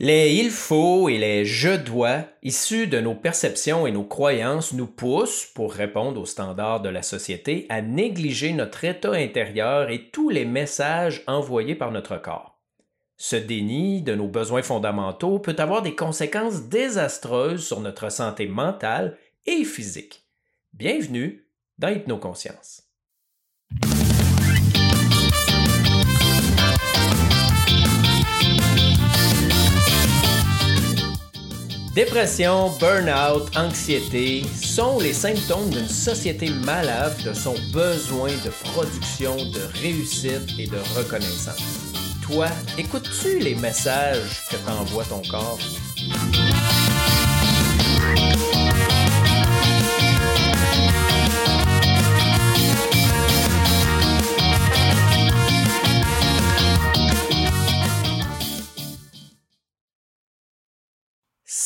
Les il faut et les je dois, issus de nos perceptions et nos croyances, nous poussent, pour répondre aux standards de la société, à négliger notre état intérieur et tous les messages envoyés par notre corps. Ce déni de nos besoins fondamentaux peut avoir des conséquences désastreuses sur notre santé mentale et physique. Bienvenue dans Hypnoconscience. Dépression, burn-out, anxiété sont les symptômes d'une société malade de son besoin de production, de réussite et de reconnaissance. Toi, écoutes-tu les messages que t'envoie ton corps?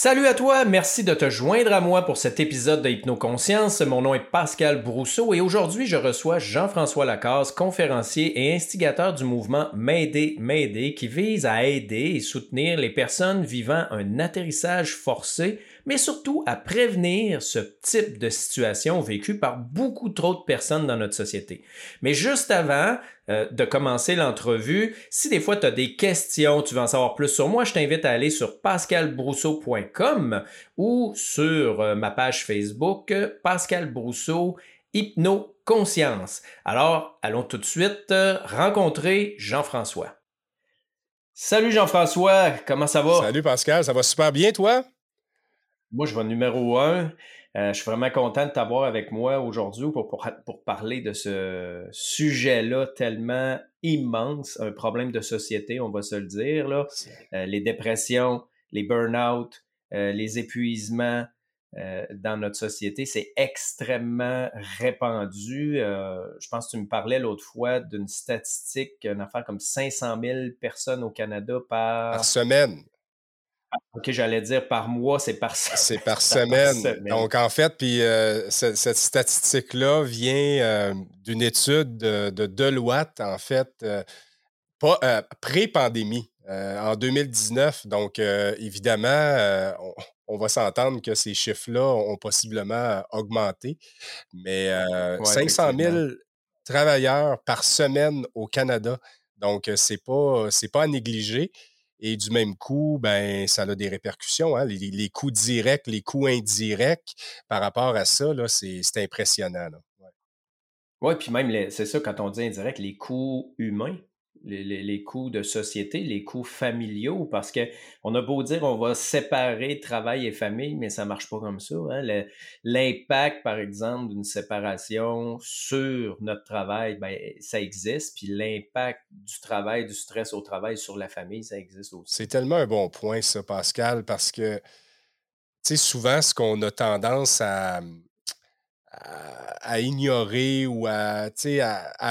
Salut à toi, merci de te joindre à moi pour cet épisode de Hypnoconscience. Mon nom est Pascal Brousseau et aujourd'hui je reçois Jean-François Lacasse, conférencier et instigateur du mouvement M'aider, M'aider qui vise à aider et soutenir les personnes vivant un atterrissage forcé mais surtout à prévenir ce type de situation vécue par beaucoup trop de personnes dans notre société. Mais juste avant euh, de commencer l'entrevue, si des fois tu as des questions, tu veux en savoir plus sur moi, je t'invite à aller sur pascalbrousseau.com ou sur euh, ma page Facebook Pascal Brousseau Hypno Conscience. Alors, allons tout de suite euh, rencontrer Jean-François. Salut Jean-François, comment ça va? Salut Pascal, ça va super bien toi? Moi, je vais numéro un. Euh, je suis vraiment content de t'avoir avec moi aujourd'hui pour, pour, pour, parler de ce sujet-là tellement immense, un problème de société, on va se le dire. Là. Euh, les dépressions, les burn-out, euh, les épuisements dans notre société, c'est extrêmement répandu. je pense que tu me parlais l'autre fois d'une statistique, une affaire comme 500 000 personnes au Canada par... Par semaine. OK, j'allais dire par mois, c'est par semaine. C'est par semaine. Donc, en fait, puis euh, cette, statistique-là vient euh, d'une étude de, Deloitte, en fait, euh, pré-pandémie, en 2019. Donc, évidemment, on, va s'entendre que ces chiffres-là ont possiblement augmenté. Mais 500 000 travailleurs par semaine au Canada. Donc, c'est pas, pas à négliger. Et du même coup, ben, ça a des répercussions. Hein? Les, coûts directs, les coûts indirects par rapport à ça, c'est impressionnant. Oui, ouais, puis même, c'est ça, quand on dit indirect, les coûts humains les, coûts de société, les coûts familiaux, parce que on a beau dire on va séparer travail et famille, mais ça marche pas comme ça. Hein. L'impact, par exemple, d'une séparation sur notre travail, ben, ça existe. Puis l'impact du travail, du stress au travail sur la famille, ça existe aussi. C'est tellement un bon point, ça, Pascal, parce que tu souvent, ce qu'on a tendance à, ignorer ou à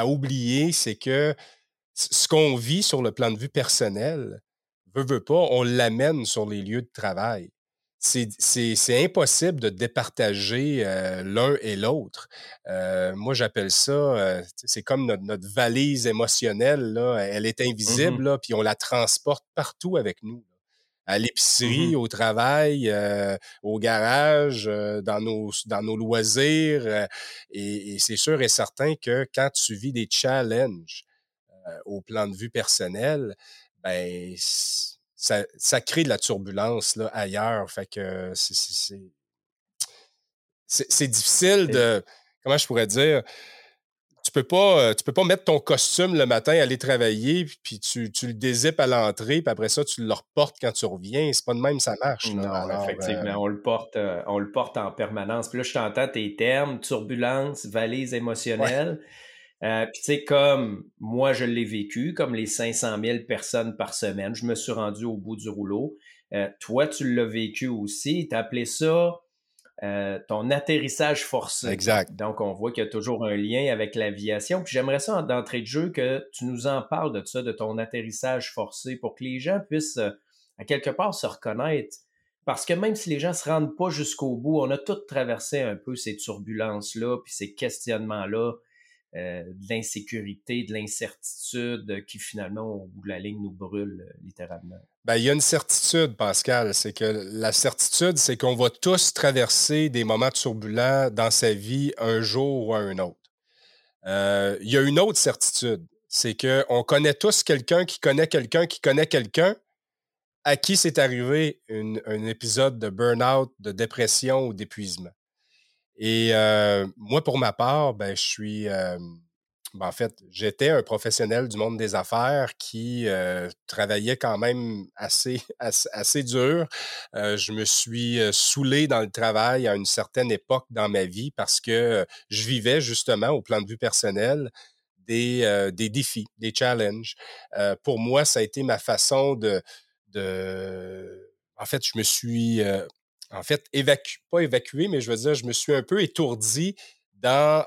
oublier, c'est que ce qu'on vit sur le plan de vue personnel, veut, veut pas, on l'amène sur les lieux de travail. C'est impossible de départager euh, l'un et l'autre. Euh, moi, j'appelle ça, euh, c'est comme notre, valise émotionnelle, là, elle est mmh invisible, là, puis on la transporte partout avec nous. À mmh l'épicerie, au travail, au garage, dans, nos, dans nos loisirs. et c'est sûr et certain que quand tu vis des challenges, au plan de vue personnel, ben, ça, ça, crée de la turbulence là, ailleurs. Fait que c'est difficile de. Comment je pourrais dire? Tu peux pas, euh, tu peux pas mettre ton costume le matin, aller travailler, puis tu, tu le dézippes à l'entrée, puis après ça, tu le reportes quand tu reviens. C'est pas de même, ça marche. Non, effectivement, euh on, le porte, on le porte en permanence. Puis là, je t'entends tes termes, turbulence, valise émotionnelle. Euh, Puis tu sais, comme moi je l'ai vécu, comme les 500 000 personnes par semaine, je me suis rendu au bout du rouleau. Euh, toi, tu l'as vécu aussi. Tu as appelé ça euh, ton atterrissage forcé. Exact. Donc, on voit qu'il y a toujours un lien avec l'aviation. Puis j'aimerais ça, d'entrée de jeu, que tu nous en parles de ça, de ton atterrissage forcé, pour que les gens puissent, euh, à quelque part, se reconnaître. Parce que même si les gens ne se rendent pas jusqu'au bout, on a tous traversé un peu ces turbulences-là, puis ces questionnements-là. Euh, de l'insécurité, de l'incertitude qui finalement, au la ligne, nous brûle euh, littéralement. Ben, il y a une certitude, Pascal. C'est que la certitude, c'est qu'on va tous traverser des moments turbulents dans sa vie un jour ou un autre. Euh, il y a une autre certitude, c'est qu'on connaît tous quelqu'un qui connaît quelqu'un qui connaît quelqu'un à qui c'est arrivé un épisode de burn-out, de dépression ou d'épuisement. Et euh, moi, pour ma part, ben, je suis. Euh, ben, en fait, j'étais un professionnel du monde des affaires qui euh, travaillait quand même assez, assez, dur. je me suis saoulé dans le travail à une certaine époque dans ma vie parce que je vivais justement, au plan de vue personnel, des, des défis, des challenges. pour moi, ça a été ma façon de, de... En fait, je me suis en fait, évacué, pas évacué, mais je veux dire, je me suis un peu étourdi dans,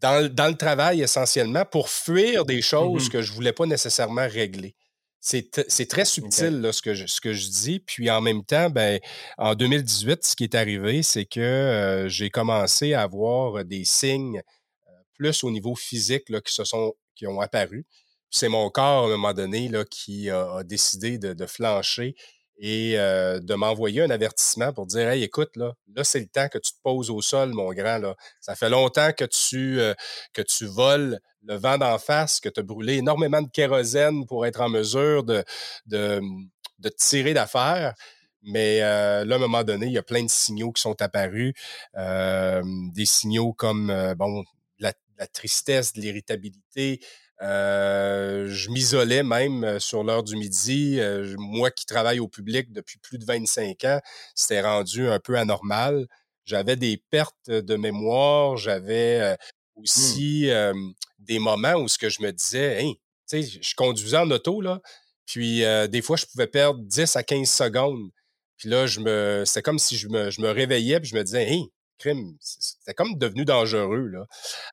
dans, le travail essentiellement pour fuir des mmh choses que je ne voulais pas nécessairement régler. C'est très subtil ce, que je, ce que je dis. Puis en même temps, ben, en 2018, ce qui est arrivé, c'est que j'ai commencé à avoir des signes plus au niveau physique là, qui, se sont, qui ont apparu. C'est mon corps, à un moment donné, là, qui a, décidé de, de, flancher et de m'envoyer un avertissement pour dire Hey, écoute, là, c'est le temps que tu te poses au sol, mon grand. Là. Ça fait longtemps que tu, que tu voles le vent d'en face, que tu as brûlé énormément de kérosène pour être en mesure de, de, de tirer d'affaire. Mais là, à un moment donné, il y a plein de signaux qui sont apparus. des signaux comme bon, la, la tristesse, de l'irritabilité, euh, je m'isolais même euh, sur l'heure du midi. Euh, moi qui travaille au public depuis plus de 25 ans, c'était rendu un peu anormal. J'avais des pertes de mémoire, j'avais mmh. aussi des moments où ce que je me disais, hey, tu sais, je conduisais en auto, là, puis des fois, je pouvais perdre 10 à 15 secondes. Puis là, je me, c'était comme si je me, je me réveillais, puis je me disais, hey, crime, c'était comme devenu dangereux, là.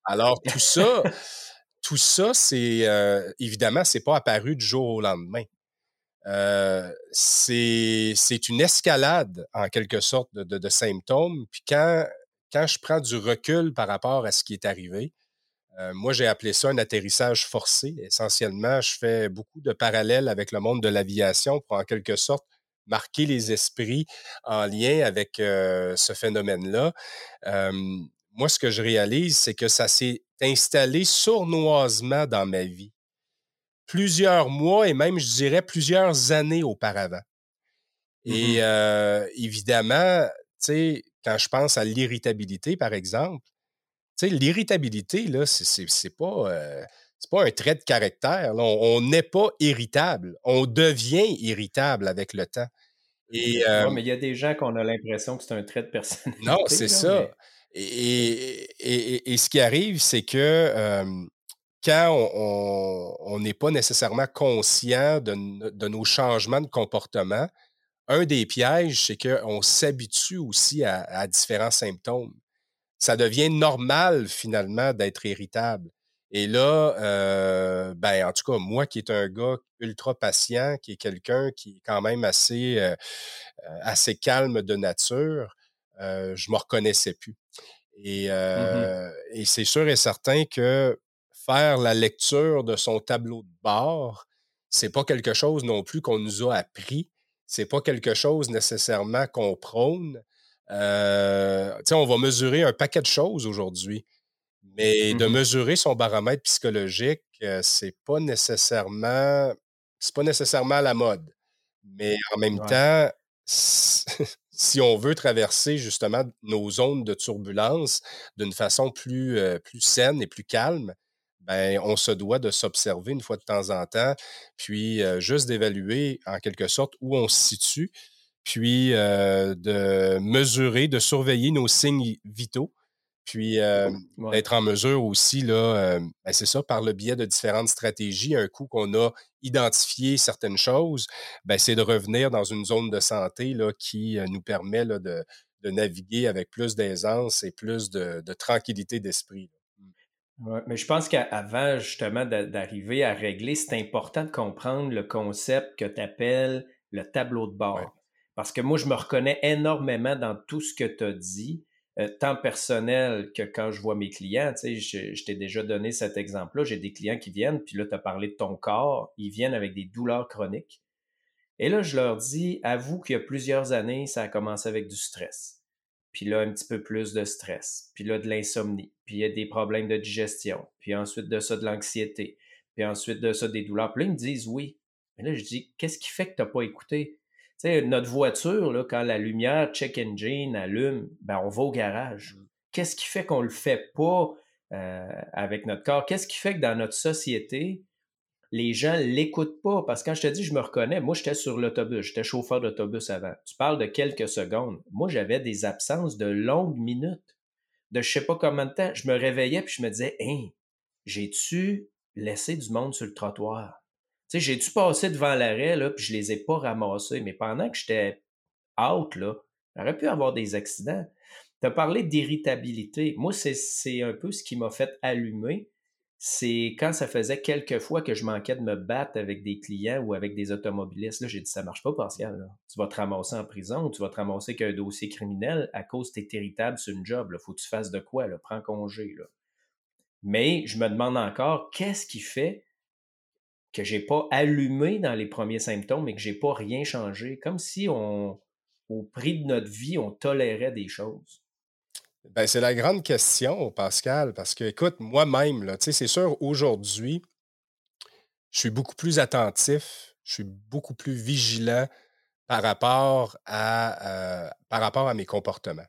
Alors, tout ça, tout ça, c'est euh, évidemment, c'est pas apparu du jour au lendemain. Euh, c'est une escalade, en quelque sorte, de, symptômes. Puis quand, quand je prends du recul par rapport à ce qui est arrivé, euh, moi, j'ai appelé ça un atterrissage forcé. Essentiellement, je fais beaucoup de parallèles avec le monde de l'aviation pour, en quelque sorte, marquer les esprits en lien avec ce phénomène-là. Moi, ce que je réalise, c'est que ça s'est installé sournoisement dans ma vie. Plusieurs mois et même, je dirais, plusieurs années auparavant. Mmh et euh, évidemment, tu sais, quand je pense à l'irritabilité, par exemple, tu sais, l'irritabilité, là, c'est pas, euh, pas un trait de caractère. On n'est pas irritable. On devient irritable avec le temps. Et, euh, mais il y a des gens qu'on a l'impression que c'est un trait de personnalité. Non, c'est ça. Et, ce qui arrive, c'est que quand on n'est pas nécessairement conscient de, nos changements de comportement, un des pièges, c'est qu'on s'habitue aussi à, différents symptômes. Ça devient normal finalement d'être irritable. Et là, ben, en tout cas, moi qui est un gars ultra patient, qui est quelqu'un qui est quand même assez, assez calme de nature, euh, je me reconnaissais plus. Et, mmh euh, et c'est sûr et certain que faire la lecture de son tableau de bord, c'est pas quelque chose non plus qu'on nous a appris. C'est pas quelque chose nécessairement qu'on prône. Euh, on va mesurer un paquet de choses aujourd'hui, mais mmh de mesurer son baromètre psychologique, c'est pas nécessairement c'est pas nécessairement la mode. Mais en même temps, si on veut traverser justement nos zones de turbulence d'une façon plus, euh, plus saine et plus calme, ben, on se doit de s'observer une fois de temps en temps, puis euh, juste d'évaluer en quelque sorte où on se situe, puis euh, de mesurer, de surveiller nos signes vitaux puis euh, d'être en mesure aussi, là, euh, ben, c'est ça, par le biais de différentes stratégies, un coup qu'on a identifié certaines choses, ben, c'est de revenir dans une zone de santé là, qui nous permet là, de, naviguer avec plus d'aisance et plus de, tranquillité d'esprit. Mmh. mais je pense qu'avant justement d'arriver à régler, c'est important de comprendre le concept que tu appelles le tableau de bord. Parce que moi, je me reconnais énormément dans tout ce que tu as dit. Euh, tant personnel que quand je vois mes clients. Tu sais, je, je t'ai déjà donné cet exemple-là. J'ai des clients qui viennent, puis là, tu as parlé de ton corps. Ils viennent avec des douleurs chroniques. Et là, je leur dis, avoue qu'il y a plusieurs années, ça a commencé avec du stress. Puis là, un petit peu plus de stress. Puis là, de l'insomnie. Puis il y a des problèmes de digestion. Puis ensuite de ça, de l'anxiété. Puis ensuite de ça, des douleurs. Puis là, ils me disent oui. Mais là, je dis, qu'est-ce qui fait que tu n'as pas écouté? Tu sais, notre voiture, là, quand la lumière check engine allume, ben, on va au garage. Mmh. Qu'est-ce qui fait qu'on le fait pas euh, avec notre corps? Qu'est-ce qui fait que dans notre société, les gens l'écoutent pas? Parce que quand je te dis, je me reconnais, moi, j'étais sur l'autobus, j'étais chauffeur d'autobus avant. Tu parles de quelques secondes. Moi, j'avais des absences de longues minutes, de je sais pas combien de temps. Je me réveillais puis je me disais, hein, j'ai-tu laissé du monde sur le trottoir? Sais, j'ai-tu passé devant l'arrêt, là, puis je les ai pas ramassés, mais pendant que j'étais out, là, j'aurais pu avoir des accidents. Tu as parlé d'irritabilité. Moi, c'est un peu ce qui m'a fait allumer. C'est quand ça faisait quelques fois que je manquais de me battre avec des clients ou avec des automobilistes. Là, j'ai dit, ça marche pas, Pascal. Tu vas te ramasser en prison ou tu vas te ramasser qu'un dossier criminel à cause que tu es irritable sur une job. Il faut que tu fasses de quoi? Là? Prends congé. Là. Mais je me demande encore, qu'est-ce qui fait que j'ai pas allumé dans les premiers symptômes et que j'ai pas rien changé, comme si on, au prix de notre vie, on tolérait des choses. Ben, c'est la grande question, Pascal, parce que, écoute, moi-même, c'est sûr, aujourd'hui, je suis beaucoup plus attentif, je suis beaucoup plus vigilant par rapport à, euh, par rapport à mes comportements.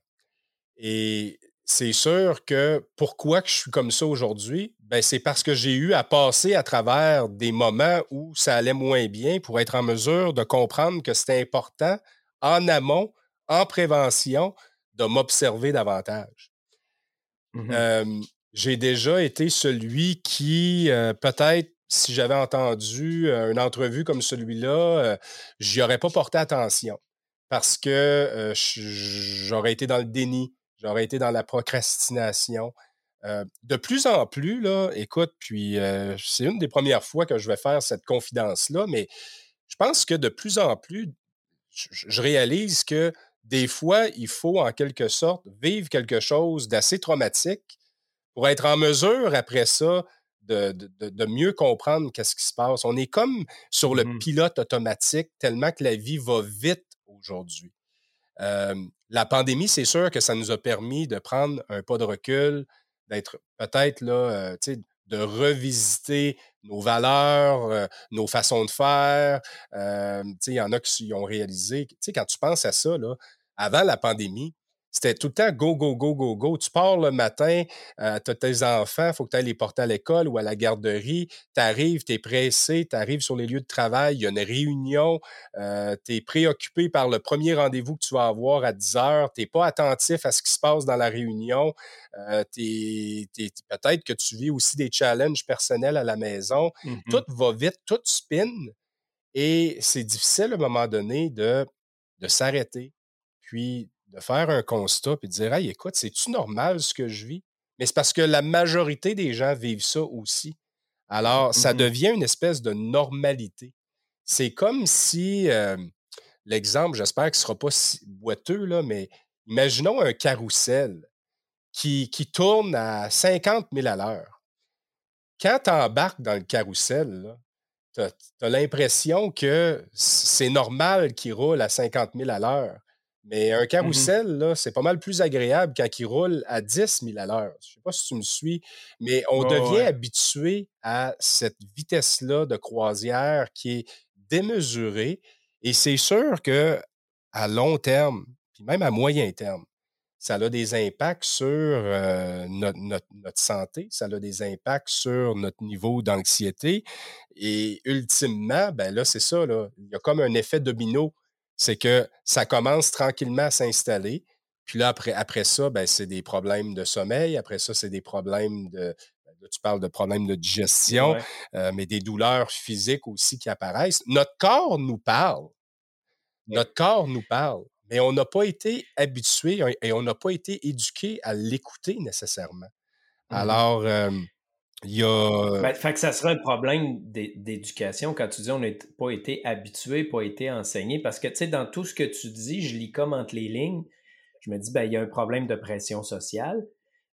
Et c'est sûr que pourquoi que je suis comme ça aujourd'hui, ben c'est parce que j'ai eu à passer à travers des moments où ça allait moins bien pour être en mesure de comprendre que c'était important en amont, en prévention, de m'observer davantage. Mmh j'ai déjà été celui qui, euh, peut-être, si j'avais entendu euh, une entrevue comme celui-là, j'y aurais pas porté attention parce que j'aurais été dans le déni, j'aurais été dans la procrastination. Euh, de plus en plus, là, écoute, puis euh, c'est une des premières fois que je vais faire cette confidence-là, mais je pense que de plus en plus, je, réalise que des fois, il faut en quelque sorte vivre quelque chose d'assez traumatique pour être en mesure, après ça, de, mieux comprendre qu'est-ce qui se passe. On est comme sur le mmh pilote automatique tellement que la vie va vite aujourd'hui. Euh, la pandémie, c'est sûr que ça nous a permis de prendre un pas de recul, d'être peut-être là, euh, de revisiter nos valeurs, euh, nos façons de faire. Euh, il y en a qui ont réalisé. Quand tu penses à ça, avant la pandémie, c'était tout le temps go, go, go, go, go. Tu pars le matin, euh, tu as tes enfants, il faut que tu ailles les porter à l'école ou à la garderie. Tu arrives, tu es pressé, tu arrives sur les lieux de travail, il y a une réunion, euh, tu es préoccupé par le premier rendez-vous que tu vas avoir à 10 heures, tu n'es pas attentif à ce qui se passe dans la réunion. Euh, peut-être que tu vis aussi des challenges personnels à la maison. Mm-hmm. Tout va vite, tout spin. Et c'est difficile à un moment donné de, de s'arrêter, puis de faire un constat et de dire Hey, écoute, c'est-tu normal ce que je vis? Mais c'est parce que la majorité des gens vivent ça aussi. Alors, ça mmh devient une espèce de normalité. C'est comme si, l'exemple, j'espère qu'il ne sera pas si boiteux, là, mais imaginons un carrousel qui, qui tourne à 50 000 à l'heure. Quand tu embarques dans le carrousel, tu as l'impression que c'est normal qu'il roule à 50 000 à l'heure. Mais un mmh carrousel, c'est pas mal plus agréable quand il roule à 10 000 à l'heure. Je ne sais pas si tu me suis, mais on devient habitué à cette vitesse-là de croisière qui est démesurée. Et c'est sûr que à long terme, puis même à moyen terme, ça a des impacts sur euh, notre, notre, santé, ça a des impacts sur notre niveau d'anxiété. Et ultimement, ben là, c'est ça, là, il y a comme un effet domino c'est que ça commence tranquillement à s'installer. Puis là, après, après ça, ben, c'est des problèmes de sommeil. Après ça, c'est des problèmes de. Ben, tu parles de problèmes de digestion, euh, mais des douleurs physiques aussi qui apparaissent. Notre corps nous parle. Notre corps nous parle. Mais on n'a pas été habitué et on n'a pas été éduqué à l'écouter nécessairement. Mmh Alors, euh, a. Ben, fait que ça serait un problème d'éducation quand tu dis on n'a pas été habitué, pas été enseigné. Parce que, tu sais, dans tout ce que tu dis, je lis comme entre les lignes. je me dis, ben, il y a un problème de pression sociale,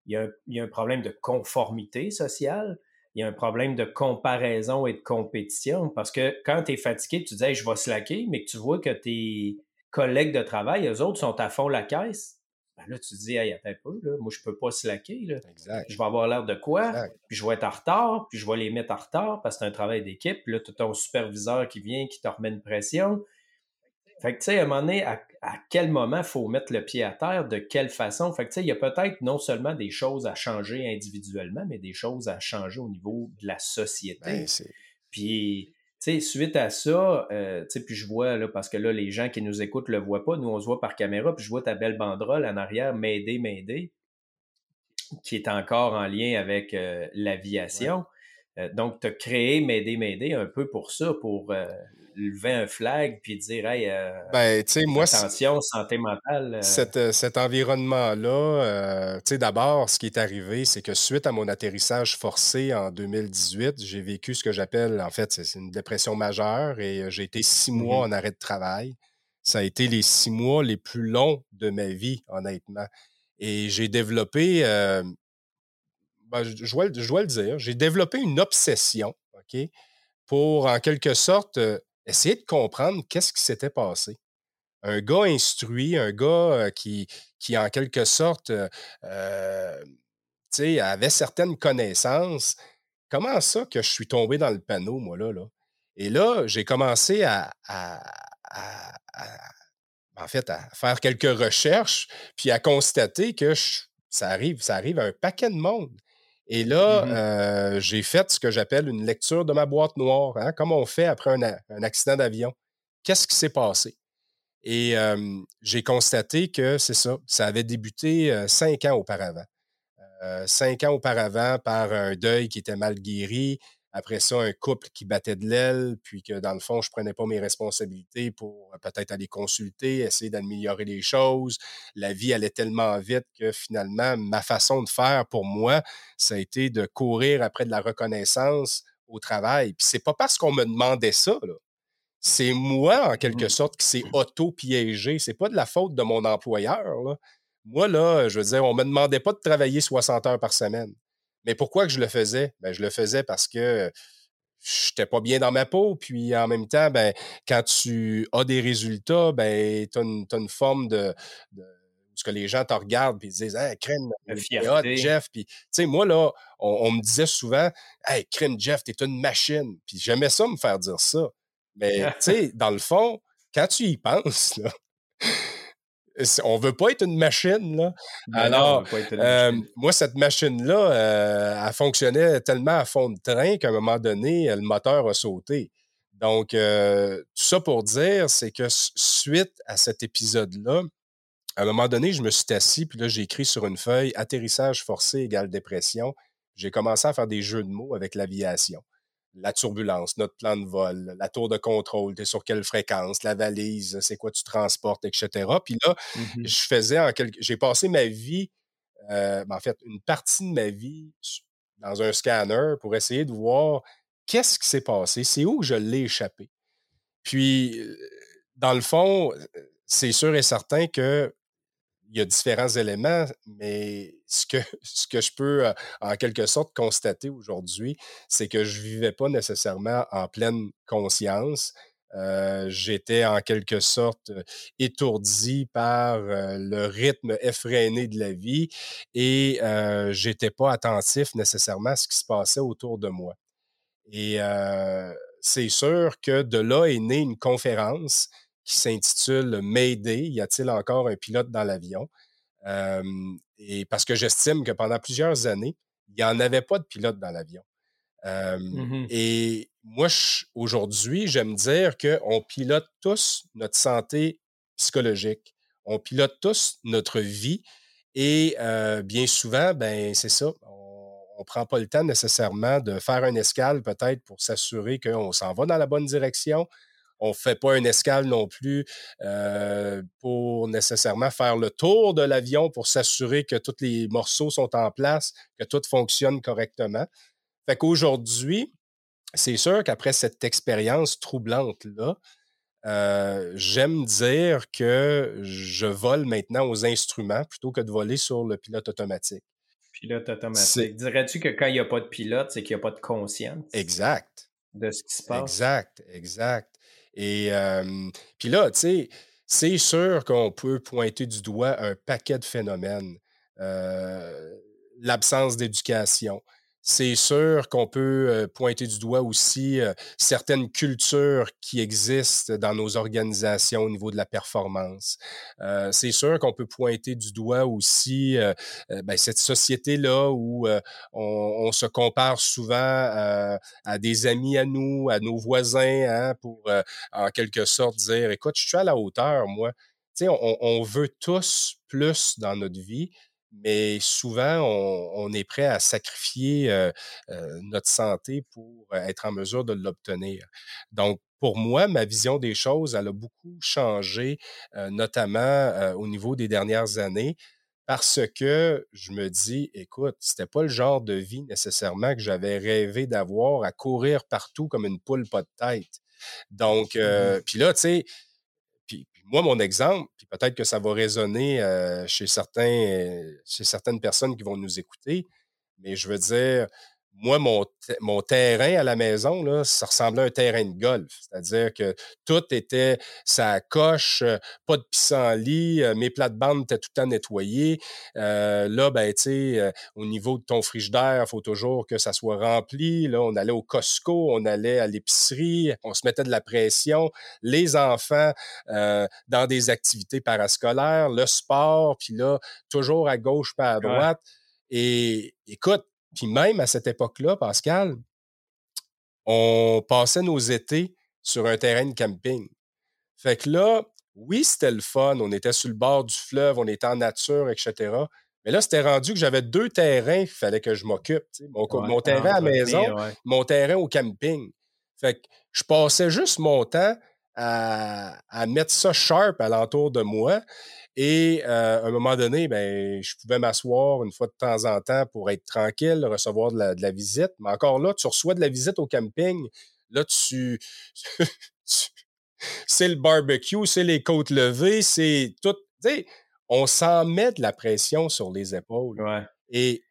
il y a un, il y a un problème de conformité sociale, il y a un problème de comparaison et de compétition parce que quand tu es fatigué, tu dis je vais slacker, mais que tu vois que tes collègues de travail, eux autres, sont à fond la caisse. Ben là, tu te dis, hey, attends un peu, là, moi, je peux pas slacker. Là. Je vais avoir l'air de quoi? Puis je vais être en retard, puis je vais les mettre en retard parce que c'est un travail d'équipe. Puis là, tu as ton superviseur qui vient, qui te remet une pression. Fait que, tu sais, à un moment donné, à, quel moment il faut mettre le pied à terre, de quelle façon? Fait que, tu sais, il y a peut-être non seulement des choses à changer individuellement, mais des choses à changer au niveau de la société. Ben, puis, sais, suite à ça, euh, tu sais, puis je vois, là, parce que là, les gens qui nous écoutent le voient pas, nous, on se voit par caméra, puis je vois ta belle banderole en arrière, m'aider, m'aider, qui est encore en lien avec euh, l'aviation. Euh, donc, tu as créé M'aider, m'aider un peu pour ça, pour lever un flag puis dire hey, euh, ben, moi, attention, santé mentale. Euh. Euh, cet, environnement-là, d'abord, ce qui est arrivé, c'est que suite à mon atterrissage forcé en 2018, j'ai vécu ce que j'appelle, en fait, c'est une dépression majeure et j'ai été six mois mm-hmm. en arrêt de travail. Ça a été les six mois les plus longs de ma vie, honnêtement. Et j'ai développé, ben, je, je, dois, je dois le dire, j'ai développé une obsession, OK, pour en quelque sorte essayer de comprendre qu'est-ce qui s'était passé. Un gars instruit, un gars qui, qui en quelque sorte euh, avait certaines connaissances. Comment ça que je suis tombé dans le panneau, moi, là? là? Et là, j'ai commencé à, en fait, à faire quelques recherches, puis à constater que ça, arrive, ça arrive à un paquet de monde. Et là, mmh euh, j'ai fait ce que j'appelle une lecture de ma boîte noire, hein, comme on fait après un, accident d'avion. Qu'est-ce qui s'est passé? Et j'ai constaté que c'est ça, ça avait débuté cinq ans auparavant. cinq ans auparavant par un deuil qui était mal guéri, après ça, un couple qui battait de l'aile, puis que dans le fond, je prenais pas mes responsabilités pour euh, peut-être aller consulter, essayer d'améliorer les choses. La vie allait tellement vite que finalement, ma façon de faire pour moi, ça a été de courir après de la reconnaissance au travail. Puis c'est pas parce qu'on me demandait ça, C'est moi, en quelque mmh. sorte, qui s'est auto-piégé. C'est pas de la faute de mon employeur. Moi, là, je veux dire, on me demandait pas de travailler 60 heures par semaine. Mais pourquoi que je le faisais? Ben, je le faisais parce que je n'étais pas bien dans ma peau. Puis en même temps, ben, quand tu as des résultats, ben, tu as, une forme de, ce que les gens te regardent et disent Hey, crème, Jeff. Puis, tu sais, moi, là, on, me disait souvent Hey, crème, Jeff, t'es une machine. Puis j'aimais ça me faire dire ça. Mais, tu sais, dans le fond, quand tu y penses, là, on veut pas être une machine, là. Alors, euh, moi, cette machine-là, euh, elle fonctionnait tellement à fond de train qu'à un moment donné, le moteur a sauté. Donc, euh, tout ça pour dire, c'est que suite à cet épisode-là, à un moment donné, je me suis assis, puis là, j'ai écrit sur une feuille atterrissage forcé égale dépression. J'ai commencé à faire des jeux de mots avec l'aviation la turbulence, notre plan de vol, la tour de contrôle, tu es sur quelle fréquence, la valise, c'est quoi tu transportes, etc. Puis là, mmh je faisais en quelque... J'ai passé ma vie, euh, ben, en fait, une partie de ma vie dans un scanner pour essayer de voir qu'est-ce qui s'est passé, c'est où je l'ai échappé. Puis, euh, dans le fond, c'est sûr et certain que il y a différents éléments, mais ce que, ce que je peux euh, en quelque sorte constater aujourd'hui, c'est que je ne vivais pas nécessairement en pleine conscience. Euh, j'étais en quelque sorte euh, étourdi par le rythme effréné de la vie et j'étais pas attentif nécessairement à ce qui se passait autour de moi. Et c'est sûr que de là est née une conférence qui s'intitule Mayday, y a-t-il encore un pilote dans l'avion? et parce que j'estime que pendant plusieurs années, il n'y en avait pas de pilote dans l'avion. Mmh et moi, aujourd'hui, j'aime dire qu'on pilote tous notre santé psychologique. On pilote tous notre vie. Et bien souvent, ben c'est ça. On ne prend pas le temps nécessairement de faire un escale peut-être pour s'assurer qu'on s'en va dans la bonne direction, on ne fait pas une escale non plus euh, pour nécessairement faire le tour de l'avion pour s'assurer que tous les morceaux sont en place, que tout fonctionne correctement. Fait qu'aujourd'hui, c'est sûr qu'après cette expérience troublante-là, j'aime dire que je vole maintenant aux instruments plutôt que de voler sur le pilote automatique. Pilote automatique. Dirais-tu que quand il n'y a pas de pilote, c'est qu'il n'y a pas de conscience? Exact. De ce qui se passe? Exact, exact. Et puis là, tu sais, c'est sûr qu'on peut pointer du doigt un paquet de phénomènes. L'absence d'éducation, c'est sûr qu'on peut pointer du doigt aussi certaines cultures qui existent dans nos organisations au niveau de la performance. c'est sûr qu'on peut pointer du doigt aussi ben, cette société-là où on, se compare souvent à des amis à nous, à nos voisins, hein, pour en quelque sorte dire, écoute, je suis à la hauteur, moi. On, on veut tous plus dans notre vie mais souvent, on, est prêt à sacrifier notre santé pour être en mesure de l'obtenir. Donc, pour moi, ma vision des choses, elle a beaucoup changé, notamment au niveau des dernières années, parce que je me dis, écoute, c'était pas le genre de vie nécessairement que j'avais rêvé d'avoir à courir partout comme une poule pas de tête. Donc, mmh puis là, tu sais, moi, mon exemple, puis peut-être que ça va résonner chez, certains, chez certaines personnes qui vont nous écouter, mais je veux dire, moi, mon, mon, terrain à la maison, là, ça ressemblait à un terrain de golf. C'est-à-dire que tout était ça coche, euh, pas de pissenlit, euh, mes plates-bandes étaient tout le temps nettoyées. Euh, là, ben, tu sais, au niveau de ton frigidaire, il faut toujours que ça soit rempli. Là, on allait au Costco, on allait à l'épicerie, on se mettait de la pression. Les enfants dans des activités parascolaires, le sport, puis là, toujours à gauche, pas à droite. Et écoute, puis même à cette époque-là, Pascal, on passait nos étés sur un terrain de camping. Fait que là, oui, c'était le fun. On était sur le bord du fleuve, on était en nature, etc. Mais là, c'était rendu que j'avais deux terrains qu'il fallait que je m'occupe. Mon, terrain à la maison, mon terrain au camping. Fait que je passais juste mon temps à, à mettre ça sharp alentour de moi. Et euh, à un moment donné, ben, je pouvais m'asseoir une fois de temps en temps pour être tranquille, recevoir de la, visite. Mais encore là, tu reçois de la visite au camping. Là, tu, c'est le barbecue, c'est les côtes levées, c'est tout. Tu sais, on s'en met de la pression sur les épaules. Et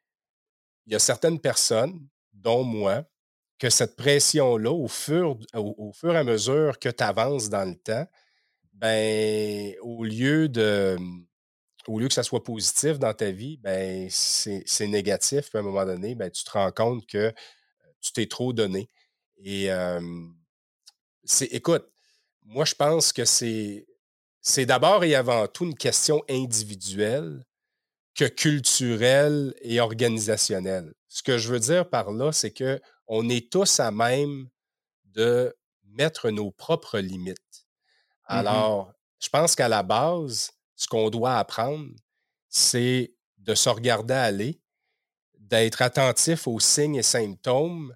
il y a certaines personnes, dont moi, que cette pression-là, au fur, au, fur et à mesure que tu avances dans le temps, ben, au lieu de au lieu que ça soit positif dans ta vie, ben, c'est négatif. Puis à un moment donné, ben, tu te rends compte que tu t'es trop donné. Et c'est, écoute, moi, je pense que c'est, c'est d'abord et avant tout une question individuelle que culturelle et organisationnelle. Ce que je veux dire par là, c'est que on est tous à même de mettre nos propres limites. Mmh Alors, je pense qu'à la base, ce qu'on doit apprendre, c'est de se regarder aller, d'être attentif aux signes et symptômes,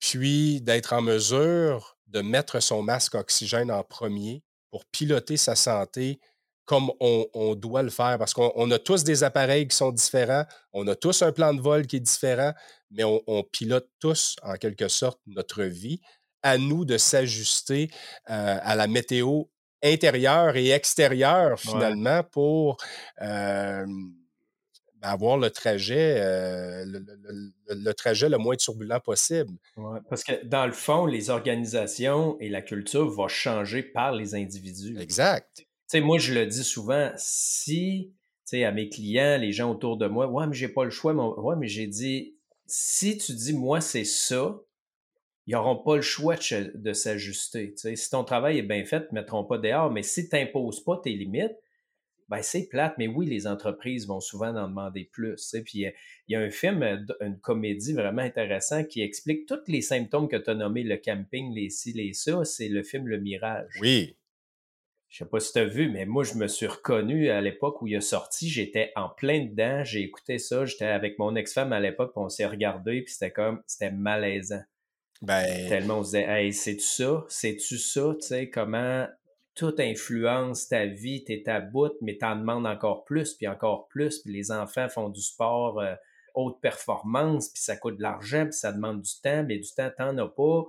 puis d'être en mesure de mettre son masque oxygène en premier pour piloter sa santé comme on, doit le faire, parce qu'on a tous des appareils qui sont différents, on a tous un plan de vol qui est différent, mais on, pilote tous, en quelque sorte, notre vie. À nous de s'ajuster euh, à la météo intérieur et extérieur finalement pour ben, avoir le trajet, le, trajet le moins turbulent possible. parce que dans le fond, les organisations et la culture vont changer par les individus. Exact. moi, je le dis souvent, si à mes clients, les gens autour de moi, ouais, mais j'ai pas le choix, mais ouais, mais j'ai dit, si tu dis moi c'est ça, ils n'auront pas le choix de, s'ajuster. Si ton travail est bien fait, ils ne mettront pas dehors, mais si tu n'imposes pas tes limites, ben c'est plate, mais oui, les entreprises vont souvent en demander plus. Puis il y a un film, une comédie vraiment intéressant qui explique tous les symptômes que tu as nommés, le camping, les ci, les ça, c'est le film Le Mirage. Oui. Je sais pas si tu as vu, mais moi, je me suis reconnu à l'époque où il a sorti, j'étais en plein dedans, j'ai écouté ça, j'étais avec mon ex-femme à l'époque, on s'est regardé, puis c'était comme, c'était malaisant. Ben... Tellement on se disait, hey, c'est-tu ça? C'est-tu ça? Tu sais, comment tout influence ta vie, t'es ta bout, mais t'en demandes encore plus, puis encore plus, puis les enfants font du sport euh, haute performance, puis ça coûte de l'argent, puis ça demande du temps, mais du temps, t'en as pas.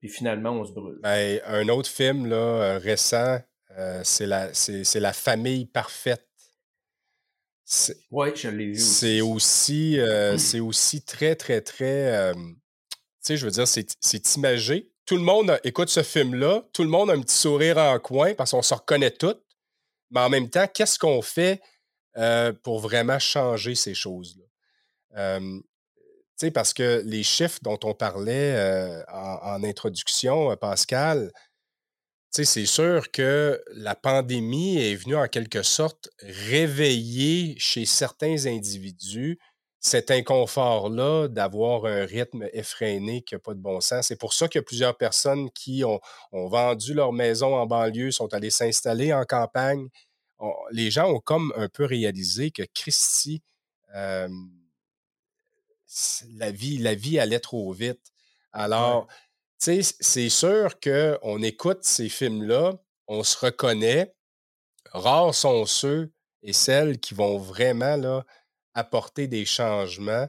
puis finalement, on se brûle. Ben, un autre film là, euh, récent, euh, c'est la, la famille parfaite. Oui, je l'ai vu. C'est aussi, euh, c'est aussi très, très, très. tu sais, je veux dire, c'est imagé. Tout le monde écoute ce film-là, tout le monde a un petit sourire en coin parce qu'on se reconnaît tous. Mais en même temps, qu'est-ce qu'on fait pour vraiment changer ces choses-là? parce que les chiffres dont on parlait euh, en, introduction, euh, Pascal, c'est sûr que la pandémie est venue en quelque sorte réveiller chez certains individus cet inconfort-là d'avoir un rythme effréné qui n'a pas de bon sens. C'est pour ça qu'il y a plusieurs personnes qui ont, vendu leur maison en banlieue, sont allées s'installer en campagne. les gens ont comme un peu réalisé que Christy, euh, la vie, la vie allait trop vite. Alors, sais, c'est sûr qu'on écoute ces films-là, on se reconnaît. Rares sont ceux et celles qui vont vraiment là, apporter des changements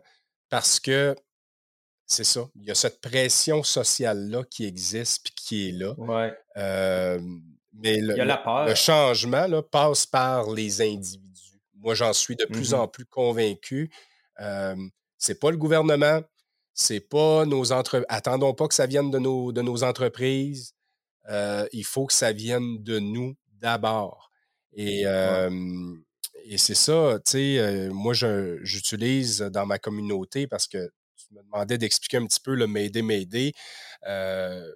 parce que c'est ça, il y a cette pression sociale-là qui existe et qui est là. mais le, le changement là, passe par les individus. Moi, j'en suis de plus mmh en plus convaincu. C'est pas le gouvernement, c'est pas nos entreprises. Attendons pas que ça vienne de nos, de nos entreprises. Euh, il faut que ça vienne de nous d'abord. Et, et c'est ça, tu sais, euh, moi, j'utilise dans ma communauté parce que tu me demandais d'expliquer un petit peu le M'aider, m'aider. Euh,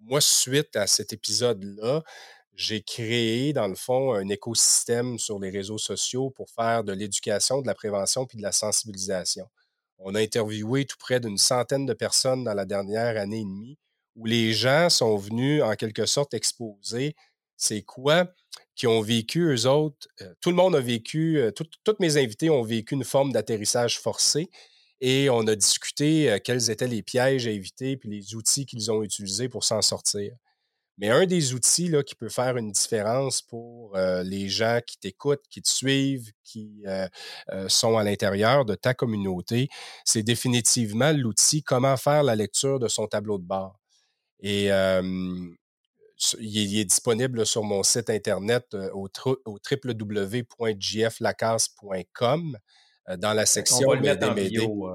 moi, suite à cet épisode-là, j'ai créé, dans le fond, un écosystème sur les réseaux sociaux pour faire de l'éducation, de la prévention puis de la sensibilisation. On a interviewé tout près d'une centaine de personnes dans la dernière année et demie où les gens sont venus en quelque sorte exposer c'est quoi qui ont vécu, eux autres. Euh, tout le monde a vécu, euh, toutes mes invités ont vécu une forme d'atterrissage forcé et on a discuté euh, quels étaient les pièges à éviter puis les outils qu'ils ont utilisés pour s'en sortir. Mais un des outils là, qui peut faire une différence pour euh, les gens qui t'écoutent, qui te suivent, qui euh, euh, sont à l'intérieur de ta communauté, c'est définitivement l'outil comment faire la lecture de son tableau de bord. Et il est, disponible sur mon site internet au, au www.jflacasse.com dans la section On va le mettre en bio,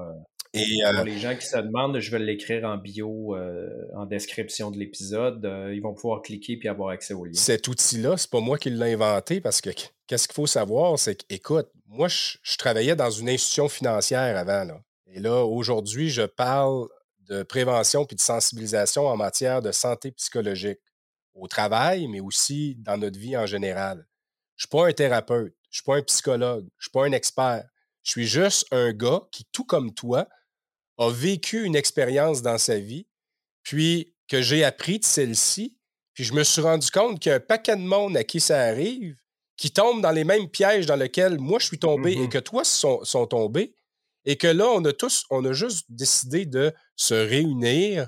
et, Pour euh, les gens qui se demandent, je vais l'écrire en bio, euh, en description de l'épisode. Euh, ils vont pouvoir cliquer puis avoir accès au lien. Cet outil-là, c'est pas moi qui l'ai inventé parce que qu'est-ce qu'il faut savoir, c'est que, écoute, moi, je, travaillais dans une institution financière avant. Là. Et là, aujourd'hui, je parle de prévention puis de sensibilisation en matière de santé psychologique au travail, mais aussi dans notre vie en général. Je ne suis pas un thérapeute, je ne suis pas un psychologue, je ne suis pas un expert. Je suis juste un gars qui, tout comme toi, a vécu une expérience dans sa vie, puis que j'ai appris de celle-ci, puis je me suis rendu compte qu'il y a un paquet de monde à qui ça arrive, qui tombe dans les mêmes pièges dans lesquels moi je suis tombé et mmh que toi sont, sont tombés, et que là, on a tous, on a juste décidé de se réunir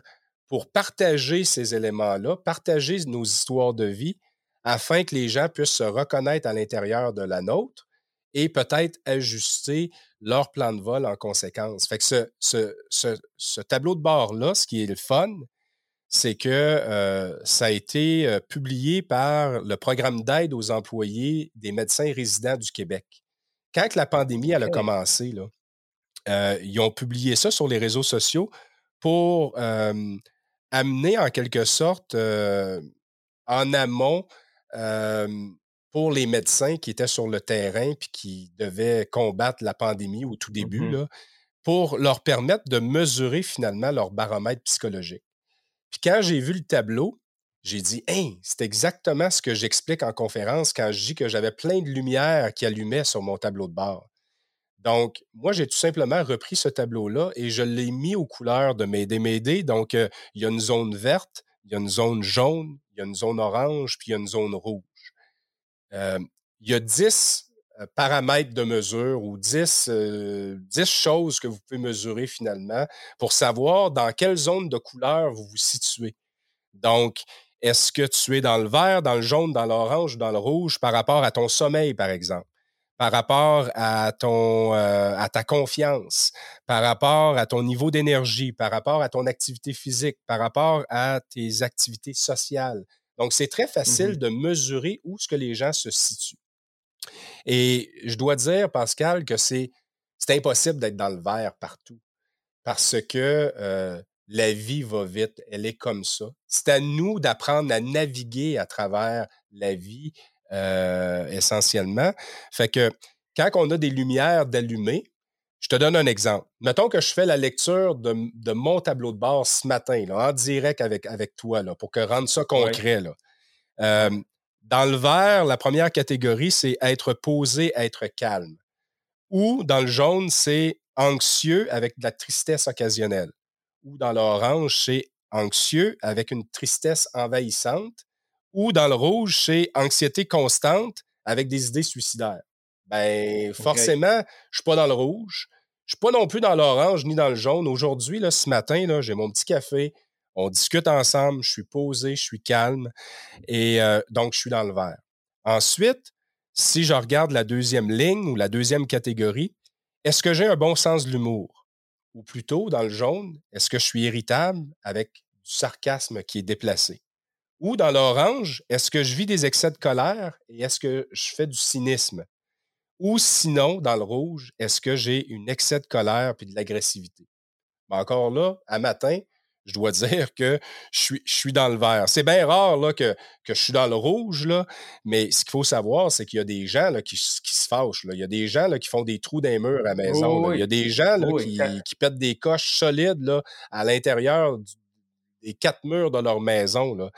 pour partager ces éléments-là, partager nos histoires de vie, afin que les gens puissent se reconnaître à l'intérieur de la nôtre et peut-être ajuster leur plan de vol en conséquence. Fait que ce, ce, tableau de bord-là, ce qui est le fun, c'est que euh, ça a été euh, publié par le programme d'aide aux employés des médecins résidents du Québec. Quand la pandémie elle a commencé, là, euh, ils ont publié ça sur les réseaux sociaux pour amener en quelque sorte en amont pour les médecins qui étaient sur le terrain puis qui devaient combattre la pandémie au tout mmh début, là, pour leur permettre de mesurer finalement leur baromètre psychologique. Puis quand j'ai vu le tableau, j'ai dit, hey, c'est exactement ce que j'explique en conférence quand je dis que j'avais plein de lumière qui allumait sur mon tableau de bord. Donc, moi, j'ai tout simplement repris ce tableau-là et je l'ai mis aux couleurs de M'aider, M'aider. Donc, euh, il y a une zone verte, il y a une zone jaune, il y a une zone orange, puis il y a une zone rouge. Euh, il y a 10 euh, paramètres de mesure ou 10, 10, euh, choses que vous pouvez mesurer finalement pour savoir dans quelle zone de couleur vous vous situez. Donc, est-ce que tu es dans le vert, dans le jaune, dans l'orange, dans le rouge par rapport à ton sommeil, par exemple? par rapport à ton euh, à ta confiance, par rapport à ton niveau d'énergie, par rapport à ton activité physique, par rapport à tes activités sociales? Donc, c'est très facile Mmh de mesurer où ce que les gens se situent. Et je dois dire, Pascal, que c'est impossible d'être dans le vert partout parce que euh, la vie va vite, elle est comme ça. C'est à nous d'apprendre à naviguer à travers la vie euh, essentiellement. Fait que quand on a des lumières d'allumer, je te donne un exemple. Mettons que je fais la lecture de, mon tableau de bord ce matin, là, en direct avec, avec toi, là, pour que rendre ça concret. Là. Euh, dans le vert, la première catégorie, c'est être posé, être calme. Ou dans le jaune, c'est anxieux avec de la tristesse occasionnelle. Ou dans l'orange, c'est anxieux avec une tristesse envahissante. Ou dans le rouge, c'est anxiété constante avec des idées suicidaires. Ben, forcément, je suis pas dans le rouge. Je suis pas non plus dans l'orange ni dans le jaune. Aujourd'hui, là, ce matin, j'ai mon petit café. On discute ensemble. Je suis posé, je suis calme. Et euh, donc, je suis dans le vert. Ensuite, si je regarde la deuxième ligne ou la deuxième catégorie, est-ce que j'ai un bon sens de l'humour? Ou plutôt, dans le jaune, est-ce que je suis irritable avec du sarcasme qui est déplacé? Ou dans l'orange, est-ce que je vis des excès de colère et est-ce que je fais du cynisme? Ou sinon, dans le rouge, est-ce que j'ai une excès de colère puis de l'agressivité? Ben, encore là, à matin, je dois dire que je suis, je suis dans le vert. C'est bien rare là, que, que, je suis dans le rouge, là, mais ce qu'il faut savoir, c'est qu'il y a des gens là, qui, qui, se fâchent. Là. Il y a des gens là, qui font des trous dans les murs à la maison. Il y a des gens là, qui, qui, pètent des coches solides là, à l'intérieur des quatre murs de leur maison. Là.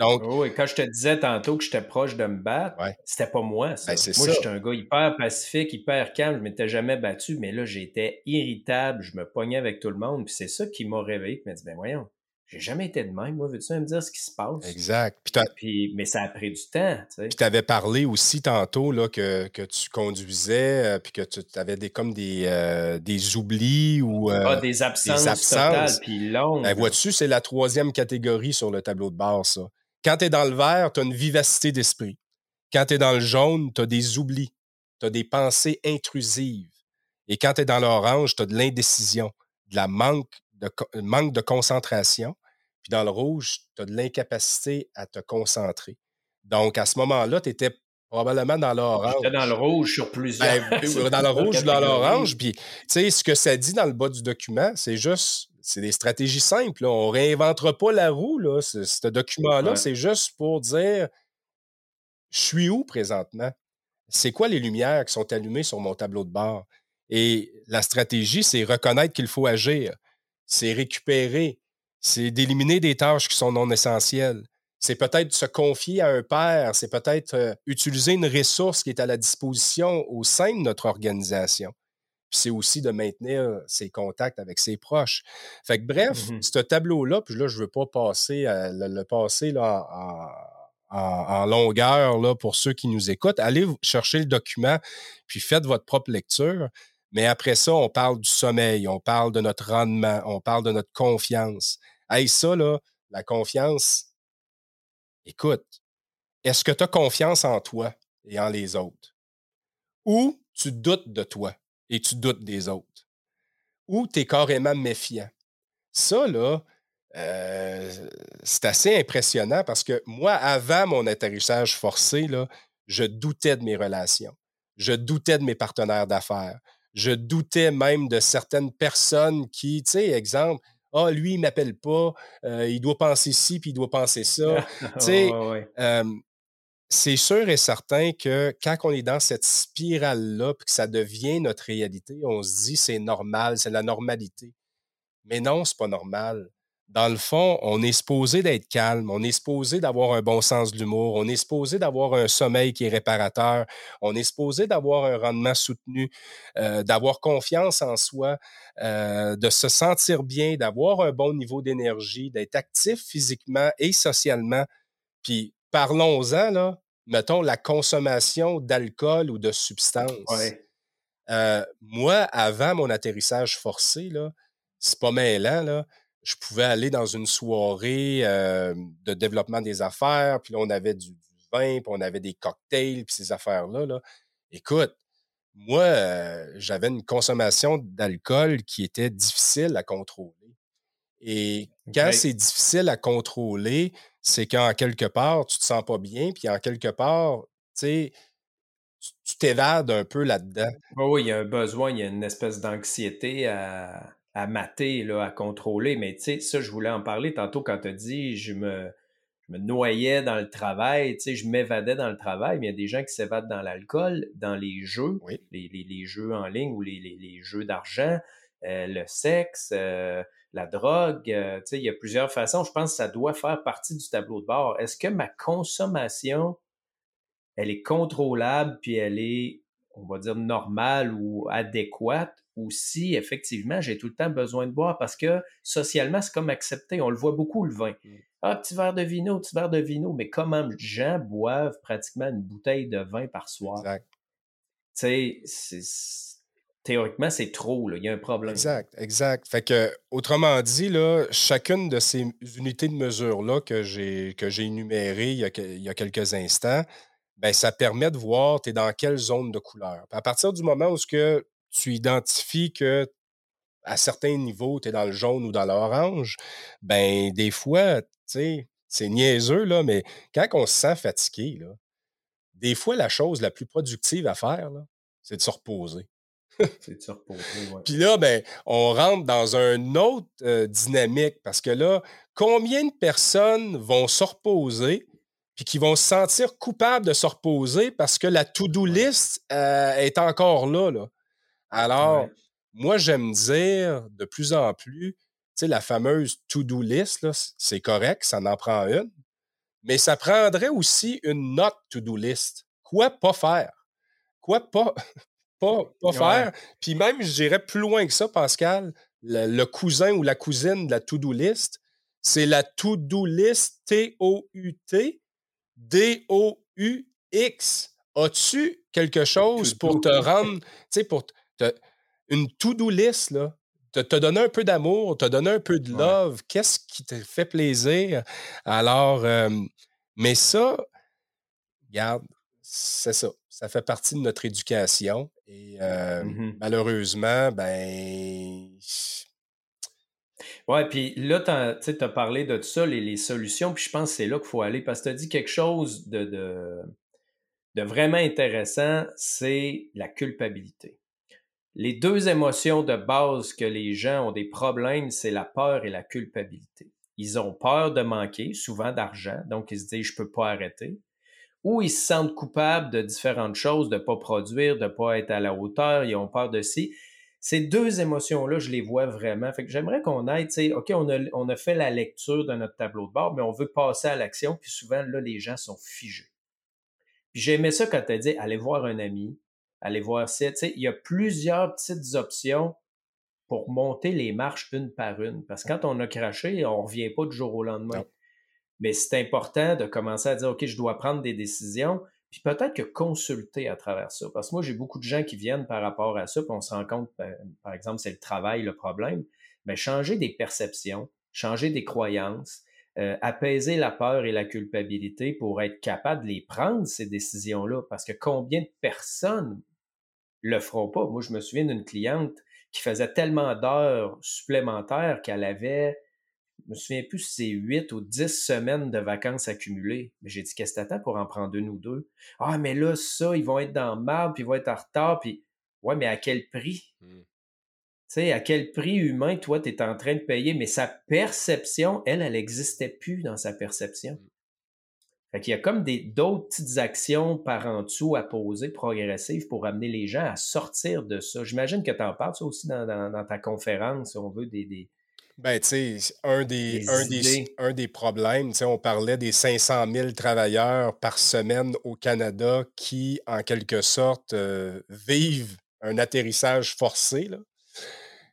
Donc, oh, et quand je te disais tantôt que j'étais proche de me battre, c'était pas moi, ça. Ben, moi, j'étais un gars hyper pacifique, hyper calme, je m'étais jamais battu, mais là, j'étais irritable, je me pognais avec tout le monde, puis c'est ça qui m'a réveillé, qui m'a dit, ben voyons, j'ai jamais été de même, moi, veux-tu me dire ce qui se passe? Exact. Puis, mais ça a pris du temps, tu sais. Puis tu avais parlé aussi tantôt là, que, que tu conduisais, euh, puis que tu avais des, comme des, euh, des oublis ou... Euh, ah, des absences, des absences. totales, puis longues. Ben, vois-tu, c'est la troisième catégorie sur le tableau de bord, ça. Quand tu es dans le vert, tu as une vivacité d'esprit. Quand tu es dans le jaune, tu as des oublis, tu as des pensées intrusives. Et quand tu es dans l'orange, tu as de l'indécision, de la manque de, manque de concentration. Puis dans le rouge, tu as de l'incapacité à te concentrer. Donc, à ce moment-là, tu étais probablement dans l'orange. J'étais dans le rouge sur plusieurs. Ben, dans le rouge ou dans l'orange. Puis, tu sais, ce que ça dit dans le bas du document, c'est juste c'est des stratégies simples. On ne réinventera pas la roue. Là. Ce, document-là, c'est juste pour dire je suis où présentement? C'est quoi les lumières qui sont allumées sur mon tableau de bord? Et la stratégie, c'est reconnaître qu'il faut agir. C'est récupérer. C'est d'éliminer des tâches qui sont non essentielles. C'est peut-être se confier à un père. C'est peut-être euh, utiliser une ressource qui est à la disposition au sein de notre organisation c'est aussi de maintenir ses contacts avec ses proches. Fait que bref, mmh ce tableau-là, puis là, je ne veux pas passer le, passer là, en, longueur là, pour ceux qui nous écoutent. Allez chercher le document, puis faites votre propre lecture. Mais après ça, on parle du sommeil, on parle de notre rendement, on parle de notre confiance. Hey, ça, là, la confiance, écoute, est-ce que tu as confiance en toi et en les autres? Ou tu doutes de toi? Et tu doutes des autres. Ou tu es carrément méfiant. Ça, là, euh, c'est assez impressionnant parce que moi, avant mon atterrissage forcé, là, je doutais de mes relations. Je doutais de mes partenaires d'affaires. Je doutais même de certaines personnes qui, tu sais, exemple, ah, lui, il ne m'appelle pas, euh, il doit penser ci, puis il doit penser ça. tu sais, euh, c'est sûr et certain que quand on est dans cette spirale-là, puis que ça devient notre réalité, on se dit c'est normal, c'est la normalité. Mais non, c'est pas normal. Dans le fond, on est supposé d'être calme, on est supposé d'avoir un bon sens de l'humour, on est supposé d'avoir un sommeil qui est réparateur, on est supposé d'avoir un rendement soutenu, euh, d'avoir confiance en soi, euh, de se sentir bien, d'avoir un bon niveau d'énergie, d'être actif physiquement et socialement. Puis parlons-en, là, mettons, la consommation d'alcool ou de substances. Euh, moi, avant mon atterrissage forcé, là, c'est pas mêlant, là. Je pouvais aller dans une soirée euh, de développement des affaires, puis là, on avait du, vin, puis on avait des cocktails, puis ces affaires-là. Là. Écoute, moi, euh, j'avais une consommation d'alcool qui était difficile à contrôler. Et quand c'est difficile à contrôler, c'est qu'en quelque part, tu te sens pas bien, puis en quelque part, tu sais, tu t'évades un peu là-dedans. oui, il y a un besoin, il y a une espèce d'anxiété à, à mater, là, à contrôler. Mais tu sais, ça, je voulais en parler tantôt quand tu as dit je me, me noyais dans le travail, tu sais, je m'évadais dans le travail, mais il y a des gens qui s'évadent dans l'alcool, dans les jeux, les, jeux en ligne ou les, jeux d'argent, euh, le sexe, euh, la drogue, euh, tu sais, il y a plusieurs façons. Je pense que ça doit faire partie du tableau de bord. Est-ce que ma consommation, elle est contrôlable, puis elle est, on va dire, normale ou adéquate, ou si effectivement j'ai tout le temps besoin de boire? Parce que socialement, c'est comme accepté. On le voit beaucoup, le vin. Mm. Ah, petit verre de vino, petit verre de vino. Mais comment les gens boivent pratiquement une bouteille de vin par soir? Exact. Tu sais, théoriquement, c'est trop. Il y a un problème. Exact, exact. Fait que, autrement dit, là, chacune de ces unités de mesure-là que j'ai, énumérées il y, a, il y a quelques instants, ben, ça permet de voir tu es dans quelle zone de couleur. à partir du moment où que tu identifies que à certains niveaux, tu es dans le jaune ou dans l'orange, ben des fois, tu sais, c'est niaiseux, là, mais quand on se sent fatigué, là, des fois, la chose la plus productive à faire, c'est de se reposer. c'est ouais. Puis là, ben, on rentre dans une autre euh, dynamique parce que là, combien de personnes vont se reposer puis qui vont se sentir coupables de se reposer parce que la to-do list euh, est encore là, là? Alors, moi, j'aime dire de plus en plus, tu sais, la fameuse to-do list, c'est correct, ça en prend une, mais ça prendrait aussi une note to-do list. Quoi pas faire? Quoi pas, pas, pas faire? Puis même, je dirais plus loin que ça, Pascal, le, cousin ou la cousine de la to-do list, c'est la to-do list T-O-U-T D-O-U-X. As-tu quelque chose pour te rendre, tu sais, pour une to-do list, là, te, te donner un peu d'amour, te donner un peu de love, qu'est-ce qui te fait plaisir? Alors, mais ça, regarde, c'est ça. Ça fait partie de notre éducation. Et mmh malheureusement, ben. Ouais, puis là, tu as, parlé de ça, les, les solutions, puis je pense que c'est là qu'il faut aller parce que tu as dit quelque chose de, de, de vraiment intéressant, c'est la culpabilité. Les deux émotions de base que les gens ont des problèmes, c'est la peur et la culpabilité. Ils ont peur de manquer, souvent d'argent, donc ils se disent je peux pas arrêter. Ou ils se sentent coupables de différentes choses, de pas produire, de pas être à la hauteur, ils ont peur de si. Ces deux émotions-là, je les vois vraiment. J'aimerais qu'on aille, tu sais, OK, on a, on a fait la lecture de notre tableau de bord, mais on veut passer à l'action, puis souvent, là, les gens sont figés. Puis j'aimais ça quand tu as dit, allez voir un ami, allez voir ça. il y a plusieurs petites options pour monter les marches une par une. Parce que quand on a craché, on ne revient pas du jour au lendemain. Mais c'est important de commencer à dire, OK, je dois prendre des décisions, puis peut-être que consulter à travers ça. Parce que moi, j'ai beaucoup de gens qui viennent par rapport à ça, puis on se rend compte, ben, par exemple, c'est le travail, le problème. Mais changer des perceptions, changer des croyances, euh, apaiser la peur et la culpabilité pour être capable de les prendre, ces décisions-là. Parce que combien de personnes le feront pas? Moi, je me souviens d'une cliente qui faisait tellement d'heures supplémentaires qu'elle avait, je me souviens plus si c'est 8 ou 10 semaines de vacances accumulées. Mais j'ai dit, qu'est-ce que t'attends pour en prendre une ou deux? Ah, mais là, ça, ils vont être dans le marbre, puis ils vont être en retard, puis ouais, mais à quel prix? Mmh. Tu sais, à quel prix humain, toi, tu es en train de payer, mais sa perception, elle, elle n'existait plus dans sa perception. Mmh. Fait qu'il y a comme d'autres petites actions par en dessous à poser progressives pour amener les gens à sortir de ça. J'imagine que tu en parles ça aussi dans, ta conférence, si on veut, des. des ben, tu sais, un des, un, des, un des problèmes, tu sais, on parlait des 500 000 travailleurs par semaine au Canada qui, en quelque sorte, euh, vivent un atterrissage forcé. Là.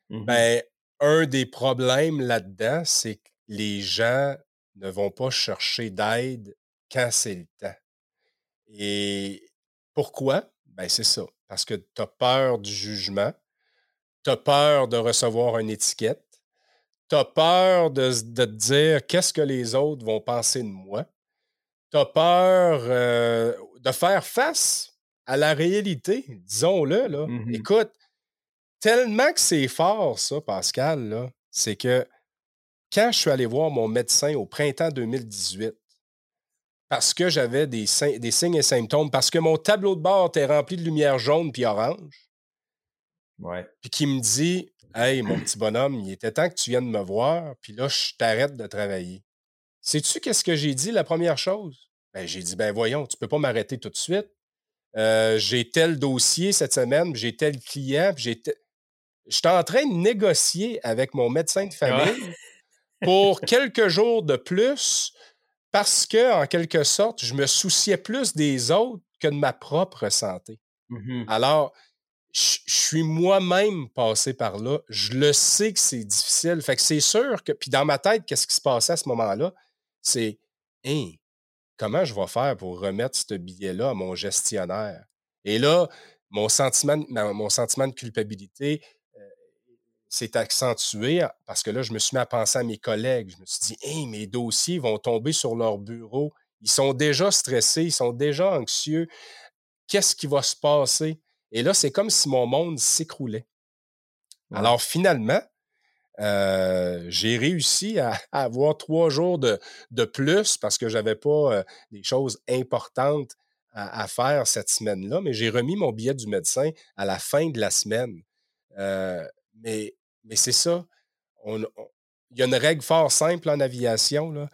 Mmh ben, un des problèmes là-dedans, c'est que les gens ne vont pas chercher d'aide quand c'est le temps. Et pourquoi? Ben, c'est ça. Parce que tu as peur du jugement, tu as peur de recevoir une étiquette, tu as peur de, te dire qu'est-ce que les autres vont penser de moi, tu as peur euh, de faire face à la réalité, disons-le, là. Mmh Écoute, tellement que c'est fort, ça, Pascal, là, c'est que quand je suis allé voir mon médecin au printemps 2018, parce que j'avais des, des, signes et symptômes, parce que mon tableau de bord était rempli de lumière jaune puis orange, ouais. puis qui me dit Hey, mon petit bonhomme, il était temps que tu viennes me voir, puis là, je t'arrête de travailler. Sais-tu qu'est-ce que j'ai dit la première chose? Ben, j'ai dit Ben voyons, tu peux pas m'arrêter tout de suite. Euh, j'ai tel dossier cette semaine, j'ai tel client, puis j'ai. J'étais en train de négocier avec mon médecin de famille pour quelques jours de plus parce que, en quelque sorte, je me souciais plus des autres que de ma propre santé. Mmh Alors, je suis moi-même passé par là. Je le sais que c'est difficile. Fait que c'est sûr que. Puis dans ma tête, qu'est-ce qui se passait à ce moment-là? C'est hein, comment je vais faire pour remettre ce billet-là à mon gestionnaire? Et là, mon sentiment, mon sentiment de culpabilité s'est accentué parce que là, je me suis mis à penser à mes collègues. Je me suis dit, hey, mes dossiers vont tomber sur leur bureau. Ils sont déjà stressés, ils sont déjà anxieux. Qu'est-ce qui va se passer? Et là, c'est comme si mon monde s'écroulait. Alors finalement, euh, j'ai réussi à, avoir trois jours de, de plus parce que je n'avais pas euh, des choses importantes à, faire cette semaine-là, mais j'ai remis mon billet du médecin à la fin de la semaine. Euh, mais, mais c'est ça. il y a une règle fort simple en aviation.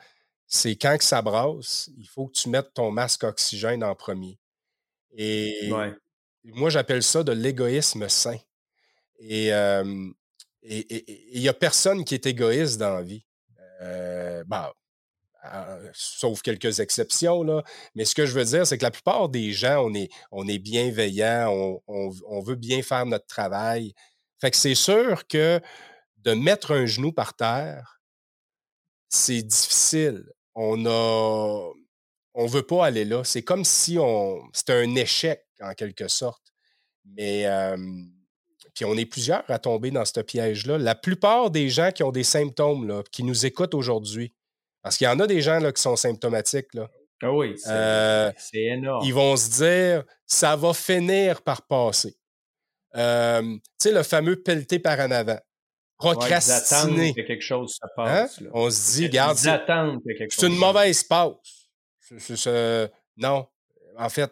C'est quand que ça brasse, il faut que tu mettes ton masque oxygène en premier. Et moi, j'appelle ça de l'égoïsme sain. Et il n'y a personne qui est égoïste dans la vie. Euh, bah, sauf quelques exceptions, là. Mais ce que je veux dire, c'est que la plupart des gens, on est, on est bienveillants, on, on, veut bien faire notre travail. Fait que c'est sûr que de mettre un genou par terre, c'est difficile. On a. On veut pas aller là. C'est comme si on. C'était un échec, en quelque sorte. Mais. puis on est plusieurs à tomber dans ce piège-là. La plupart des gens qui ont des symptômes, là, qui nous écoutent aujourd'hui, parce qu'il y en a des gens là, qui sont symptomatiques. Là, ah oui, euh, c'est énorme. Ils vont se dire, ça va finir par passer tu sais, le fameux pelleté par en avant. Procrastiner. Ouais, que quelque chose se hein? passe. On se dit, regarde, c'est une mauvaise passe. non. En fait,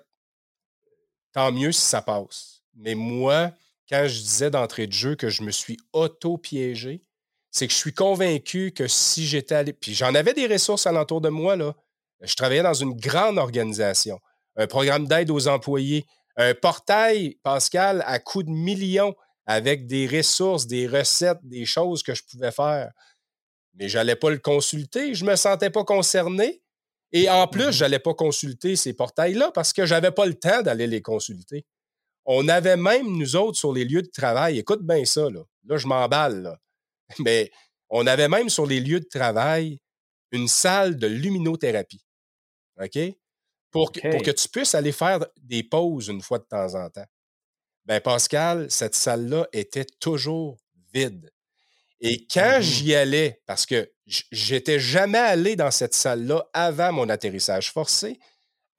tant mieux si ça passe. Mais moi, quand je disais d'entrée de jeu que je me suis auto-piégé, c'est que je suis convaincu que si j'étais allé. Puis j'en avais des ressources alentour de moi, là. Je travaillais dans une grande organisation, un programme d'aide aux employés, un portail, Pascal, à coût de millions, avec des ressources, des recettes, des choses que je pouvais faire. Mais je n'allais pas le consulter, je ne me sentais pas concerné. Et en plus, je n'allais pas consulter ces portails-là parce que je n'avais pas le temps d'aller les consulter. On avait même, nous autres, sur les lieux de travail, écoute bien ça, là, là je m'emballe, mais on avait même sur les lieux de travail une salle de luminothérapie. OK? pour, que, tu puisses aller faire des pauses une fois de temps en temps. Ben Pascal, cette salle-là était toujours vide. Et quand mmh j'y allais, parce que j'étais jamais allé dans cette salle-là avant mon atterrissage forcé,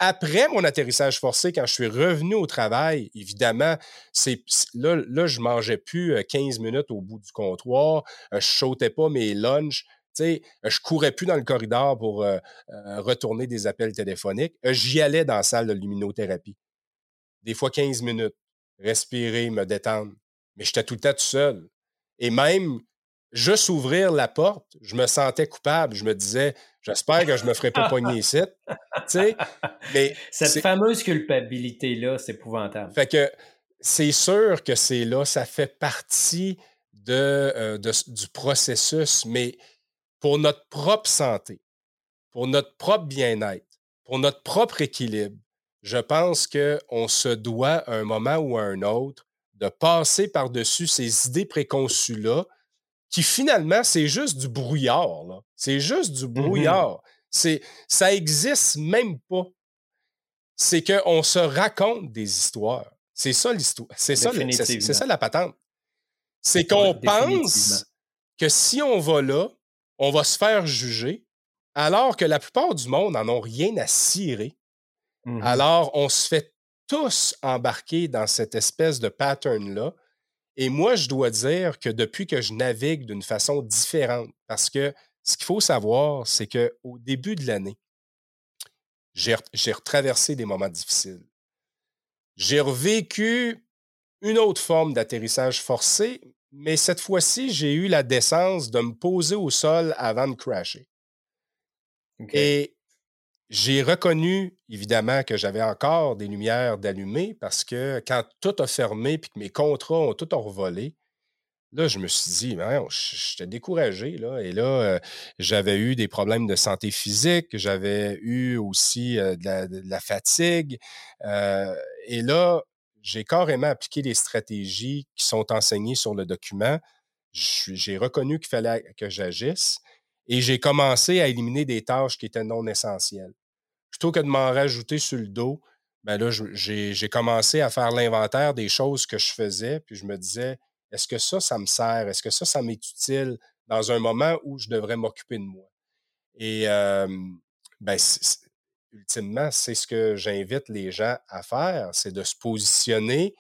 après mon atterrissage forcé, quand je suis revenu au travail, évidemment, c'est là, là, je mangeais plus 15 minutes au bout du comptoir, je sautais pas mes lunchs, sais, je courais plus dans le corridor pour euh, euh, retourner des appels téléphoniques. Euh, j'y allais dans la salle de luminothérapie. Des fois 15 minutes. Respirer, me détendre. Mais j'étais tout le temps tout seul. Et même, juste ouvrir la porte, je me sentais coupable. Je me disais, j'espère que je me ferai pas pogner ici. mais Cette fameuse culpabilité-là, c'est épouvantable. Fait que c'est sûr que c'est là, ça fait partie de, du processus, mais pour notre propre santé, pour notre propre bien-être, pour notre propre équilibre, je pense qu'on se doit à un moment ou à un autre de passer par-dessus ces idées préconçues-là, qui finalement, c'est juste du brouillard. C'est juste du mmh brouillard. C'est, ça existe même pas. C'est qu'on se raconte des histoires. C'est ça l'histoire. C'est ça, c'est, ça la patente. C'est qu'on pense que si on va là, on va se faire juger, alors que la plupart du monde n'en ont rien à cirer. Mmh alors, on se fait tous embarqué dans cette espèce de pattern-là. Et moi, je dois dire que depuis que je navigue d'une façon différente, parce que ce qu'il faut savoir, c'est qu'au début de l'année, j'ai retraversé des moments difficiles. J'ai revécu une autre forme d'atterrissage forcé, mais cette fois-ci, j'ai eu la décence de me poser au sol avant de crasher. Et j'ai reconnu, évidemment, que j'avais encore des lumières d'allumer parce que quand tout a fermé et que mes contrats ont tout envolé, là, je me suis dit, j'étais découragé. Là, et là, euh, j'avais eu des problèmes de santé physique, j'avais eu aussi euh, de, la, fatigue. Euh, et là, j'ai carrément appliqué les stratégies qui sont enseignées sur le document. J'ai reconnu qu'il fallait que j'agisse et j'ai commencé à éliminer des tâches qui étaient non essentielles plutôt que de m'en rajouter sur le dos, ben là, j'ai commencé à faire l'inventaire des choses que je faisais, puis je me disais, est-ce que ça, ça me sert? Est-ce que ça, ça m'est utile dans un moment où je devrais m'occuper de moi? Et ben, ultimement, c'est ce que j'invite les gens à faire, c'est de se positionner,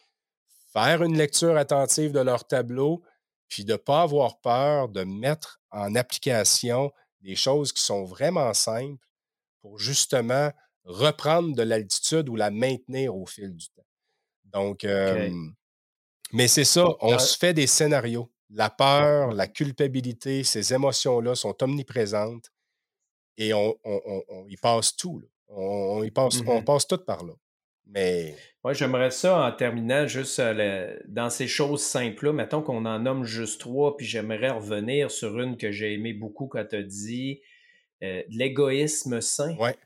faire une lecture attentive de leur tableau, puis de ne pas avoir peur de mettre en application des choses qui sont vraiment simples pour justement reprendre de l'altitude ou la maintenir au fil du temps. Donc, mais c'est ça, on se fait des scénarios. La peur, la culpabilité, ces émotions-là sont omniprésentes et on, y passe tout. On, y passe, on mmh passe tout par là. Mais. Moi, j'aimerais ça en terminant juste dans ces choses simples-là. Mettons qu'on en nomme juste trois, puis j'aimerais revenir sur une que j'ai aimée beaucoup quand tu as dit euh, l'égoïsme sain. Ouais.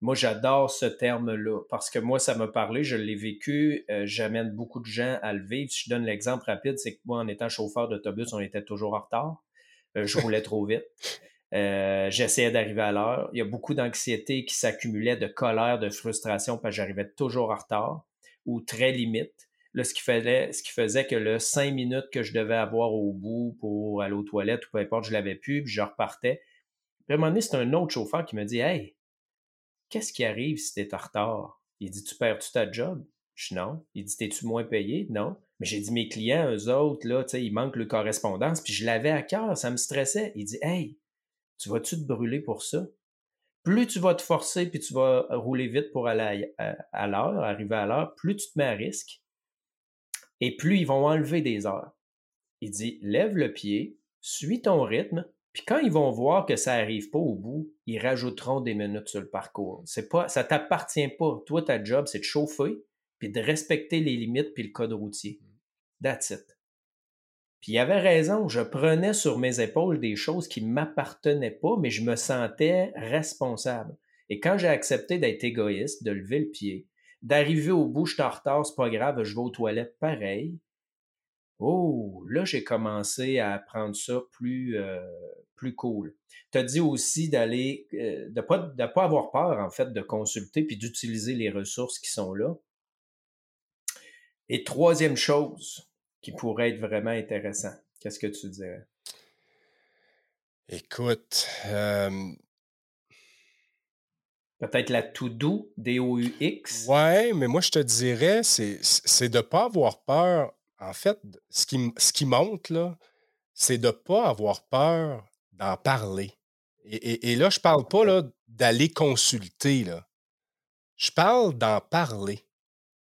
Moi, j'adore ce terme-là parce que moi, ça m'a parlé, je l'ai vécu, euh, j'amène beaucoup de gens à le vivre. Si je donne l'exemple rapide, c'est que moi, en étant chauffeur d'autobus, on était toujours en retard. Euh, je roulais trop vite. J'essayais d'arriver à l'heure. Il y a beaucoup d'anxiété qui s'accumulait, de colère, de frustration parce que j'arrivais toujours en retard ou très limite. Là, ce qui, faisait, ce qui faisait que le cinq minutes que je devais avoir au bout pour aller aux toilettes ou peu importe, je l'avais plus, puis je repartais puis à un moment donné, c'est un autre chauffeur qui me dit Hey, qu'est-ce qui arrive si t'es en retard? Il dit Tu perds-tu ta job? Je dis non. Il dit T'es-tu moins payé? Non. Mais j'ai dit Mes clients, eux autres, là, tu sais, il manque le correspondance. Puis je l'avais à cœur, ça me stressait. Il dit Hey, tu vas-tu te brûler pour ça? Plus tu vas te forcer puis tu vas rouler vite pour aller à, à l'heure, arriver à l'heure, plus tu te mets à risque. Et plus ils vont enlever des heures. Il dit Lève le pied, suis ton rythme, puis quand ils vont voir que ça n'arrive pas au bout, ils rajouteront des minutes sur le parcours. C'est pas, ça t'appartient pas. Toi, ta job, c'est de chauffer, puis de respecter les limites puis le code routier. That's it. Puis il avait raison, je prenais sur mes épaules des choses qui ne m'appartenaient pas, mais je me sentais responsable. Et quand j'ai accepté d'être égoïste, de lever le pied, d'arriver au bout, je suis en retard, c'est pas grave, je vais aux toilettes pareil. Oh, là, j'ai commencé à prendre ça plus, euh, plus cool. Tu as dit aussi d'aller, euh, de ne pas, de pas avoir peur, en fait, de consulter puis d'utiliser les ressources qui sont là. Et troisième chose qui pourrait être vraiment intéressant, qu'est-ce que tu dirais? Écoute, Peut-être la to-do, D-O-U-X. Ouais, mais moi, je te dirais, c'est de ne pas avoir peur. En fait, ce qui, ce qui monte, là, c'est de ne pas avoir peur d'en parler. Et, là, je parle pas là, d'aller consulter. Là. Je parle d'en parler.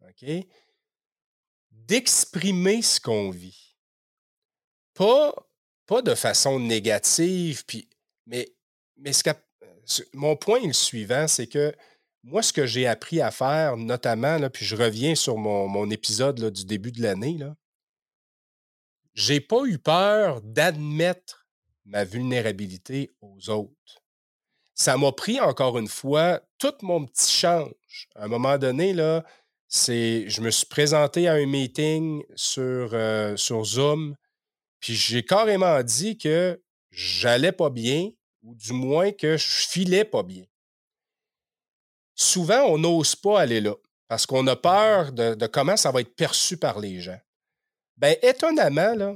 OK? D'exprimer ce qu'on vit. Pas, pas de façon négative, puis, mais, mais ce mon point est le suivant, c'est que moi, ce que j'ai appris à faire, notamment, là, puis je reviens sur mon, mon épisode là, du début de l'année, j'ai pas eu peur d'admettre ma vulnérabilité aux autres. Ça m'a pris encore une fois tout mon petit change. À un moment donné, là, c'est, je me suis présenté à un meeting sur, euh, sur Zoom, puis j'ai carrément dit que j'allais pas bien, ou du moins que je filais pas bien. Souvent, on n'ose pas aller là parce qu'on a peur de, de, comment ça va être perçu par les gens. Bien, étonnamment, là,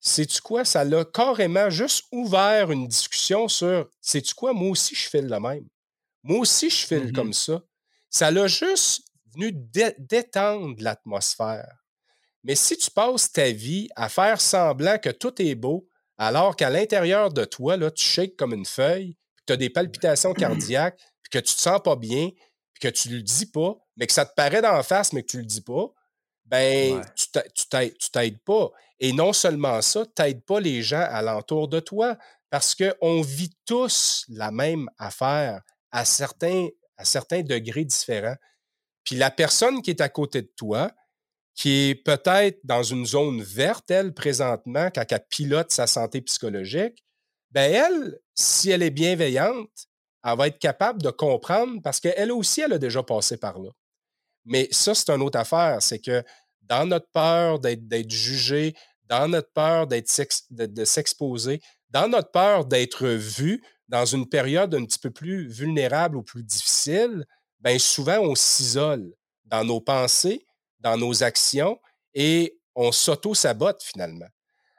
sais-tu quoi, ça l'a carrément juste ouvert une discussion sur sais-tu quoi, moi aussi je file le même. Moi aussi je file comme mmh ça. Ça l'a juste venu détendre l'atmosphère. Mais si tu passes ta vie à faire semblant que tout est beau, alors qu'à l'intérieur de toi, là, tu shakes comme une feuille, que tu as des palpitations cardiaques, puis que tu te sens pas bien, puis que tu le dis pas, mais que ça te paraît d'en face, mais que tu le dis pas, ben, tu t'aides pas. Et non seulement ça, tu n'aides pas les gens alentour de toi parce qu'on vit tous la même affaire à certains, à certains degrés différents. Puis la personne qui est à côté de toi, qui est peut-être dans une zone verte, elle, présentement, quand elle pilote sa santé psychologique, ben elle, si elle est bienveillante, elle va être capable de comprendre parce qu'elle aussi, elle a déjà passé par là. Mais ça, c'est une autre affaire. C'est que dans notre peur d'être jugé, dans notre peur de, s'exposer, dans notre peur d'être vu dans une période un petit peu plus vulnérable ou plus difficile, bien souvent on s'isole dans nos pensées, dans nos actions et on s'auto-sabote finalement.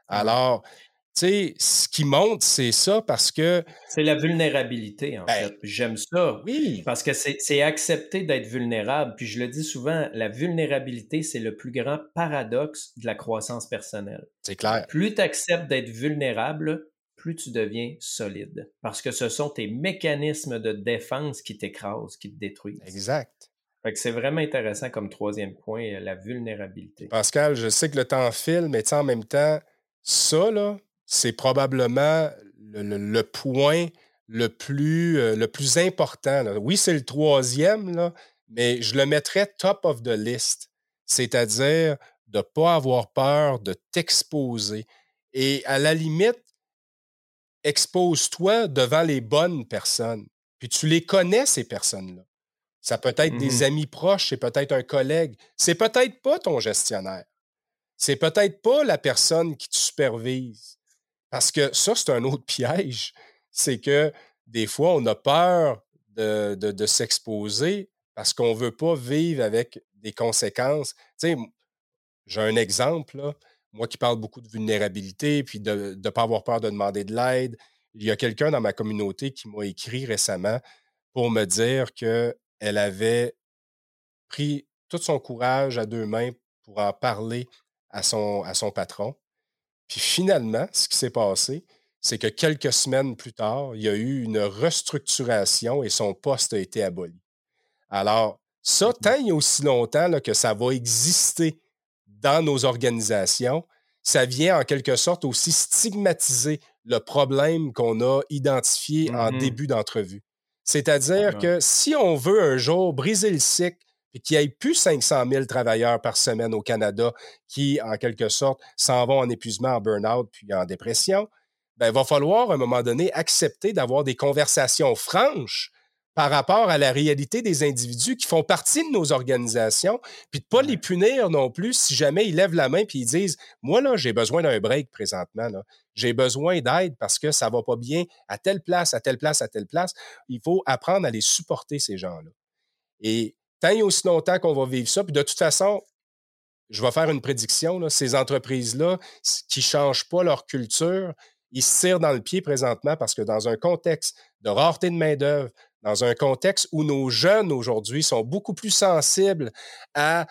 Alors, tu sais, ce qui monte, c'est ça parce que. C'est la vulnérabilité, en ben fait. J'aime ça. Oui. Parce que c'est accepter d'être vulnérable. Puis je le dis souvent, la vulnérabilité, c'est le plus grand paradoxe de la croissance personnelle. C'est clair. Plus tu acceptes d'être vulnérable, plus tu deviens solide. Parce que ce sont tes mécanismes de défense qui t'écrasent, qui te détruisent. Exact. Fait que c'est vraiment intéressant comme troisième point, la vulnérabilité. Pascal, je sais que le temps file, mais en même temps, ça, là, c'est probablement le, point le plus, euh, le plus important. Oui, c'est le troisième, là, mais je le mettrais top of the list, c'est-à-dire de ne pas avoir peur de t'exposer. Et à la limite, expose-toi devant les bonnes personnes. Puis tu les connais, ces personnes-là. Ça peut être des mmh amis proches, c'est peut-être un collègue, c'est peut-être pas ton gestionnaire. C'est peut-être pas la personne qui te supervise. Parce que ça, c'est un autre piège. C'est que des fois, on a peur de, s'exposer parce qu'on ne veut pas vivre avec des conséquences. Tu sais, j'ai un exemple, moi qui parle beaucoup de vulnérabilité, puis de ne pas avoir peur de demander de l'aide. Il y a quelqu'un dans ma communauté qui m'a écrit récemment pour me dire qu'elle avait pris tout son courage à deux mains pour en parler à son, à son patron. Puis finalement, ce qui s'est passé, c'est que quelques semaines plus tard, il y a eu une restructuration et son poste a été aboli. Alors, ça, tant il y a aussi longtemps que ça va exister dans nos organisations, ça vient en quelque sorte aussi stigmatiser le problème qu'on a identifié en mmh début d'entrevue. C'est-à-dire que si on veut un jour briser le cycle et qu'il n'y ait plus 500 000 travailleurs par semaine au Canada qui, en quelque sorte, s'en vont en épuisement, en burn-out puis en dépression, ben, il va falloir, à un moment donné, accepter d'avoir des conversations franches par rapport à la réalité des individus qui font partie de nos organisations, puis de ne pas les punir non plus si jamais ils lèvent la main puis ils disent Moi, là, j'ai besoin d'un break présentement. J'ai besoin d'aide parce que ça ne va pas bien à telle place, à telle place, à telle place. Il faut apprendre à les supporter, ces gens-là. Et tant et aussi longtemps qu'on va vivre ça. Puis de toute façon, je vais faire une prédiction, là, ces entreprises-là qui ne changent pas leur culture, ils se tirent dans le pied présentement parce que dans un contexte de rareté de main-d'œuvre, dans un contexte où nos jeunes aujourd'hui sont beaucoup plus sensibles à,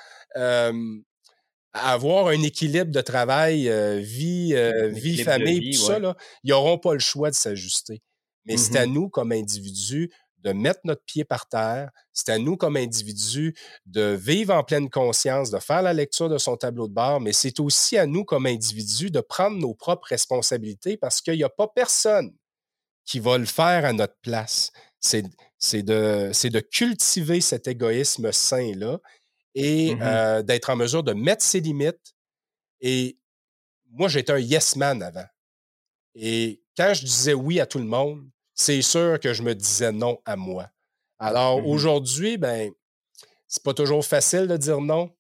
avoir un équilibre de travail, euh, vie, euh, vie, famille, tout ça, là, ils n'auront pas le choix de s'ajuster. Mais c'est à mmh nous, comme individus, de mettre notre pied par terre. C'est à nous, comme individus, de vivre en pleine conscience, de faire la lecture de son tableau de bord, mais c'est aussi à nous, comme individus, de prendre nos propres responsabilités parce qu'il n'y a pas personne qui va le faire à notre place. C'est de, de cultiver cet égoïsme sain-là et mmh euh, d'être en mesure de mettre ses limites. Et moi, j'étais un yes man avant. Et quand je disais oui à tout le monde, c'est sûr que je me disais non à moi. Alors mmh aujourd'hui, ben, c'est pas toujours facile de dire non,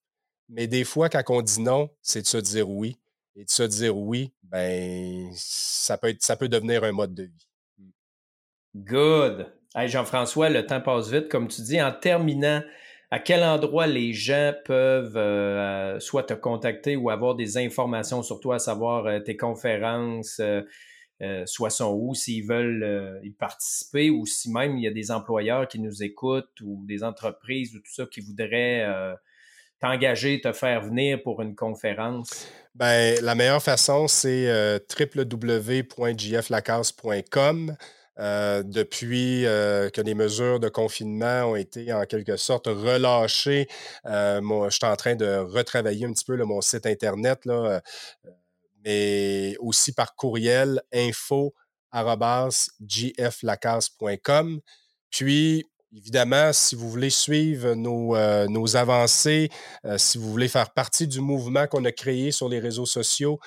mais des fois, quand on dit non, c'est de se dire oui. Et de se dire oui, ben, ça peut, être, ça peut devenir un mode de vie. Mmh. Good. Hey Jean-François, le temps passe vite, comme tu dis. En terminant, à quel endroit les gens peuvent euh, soit te contacter ou avoir des informations sur toi, à savoir euh, tes conférences, euh, euh, soit sont où, s'ils veulent euh, y participer ou si même il y a des employeurs qui nous écoutent ou des entreprises ou tout ça qui voudraient euh, t'engager, te faire venir pour une conférence? Ben, la meilleure façon, c'est www.jflacasse.com. Euh, depuis euh, que les mesures de confinement ont été en quelque sorte relâchées, euh, je suis en train de retravailler un petit peu mon site Internet, mais aussi par courriel info.gflacasse.com. Puis, Évidemment, si vous voulez suivre nos, nos avancées, si vous voulez faire partie du mouvement qu'on a créé sur les réseaux sociaux,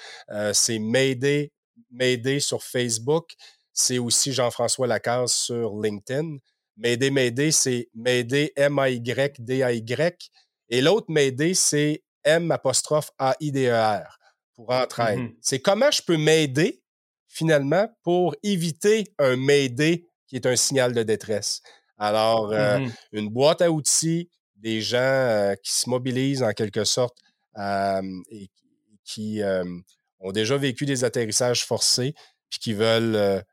c'est Mayday, Mayday sur Facebook c'est aussi Jean-Françoir Lacasse sur LinkedIn. M'aider, m'aider, c'est m'aider, M-A-Y-D-A-Y. Et l'autre m'aider, c'est M apostrophe A-I-D-E-R pour entraide. Mm-hmm. C'est comment je peux m'aider finalement pour éviter un m'aider qui est un signal de détresse. Alors, euh, mm-hmm. une boîte à outils, des gens euh, qui se mobilisent en quelque sorte euh, et qui ont déjà vécu des atterrissages forcés, puis qui veulent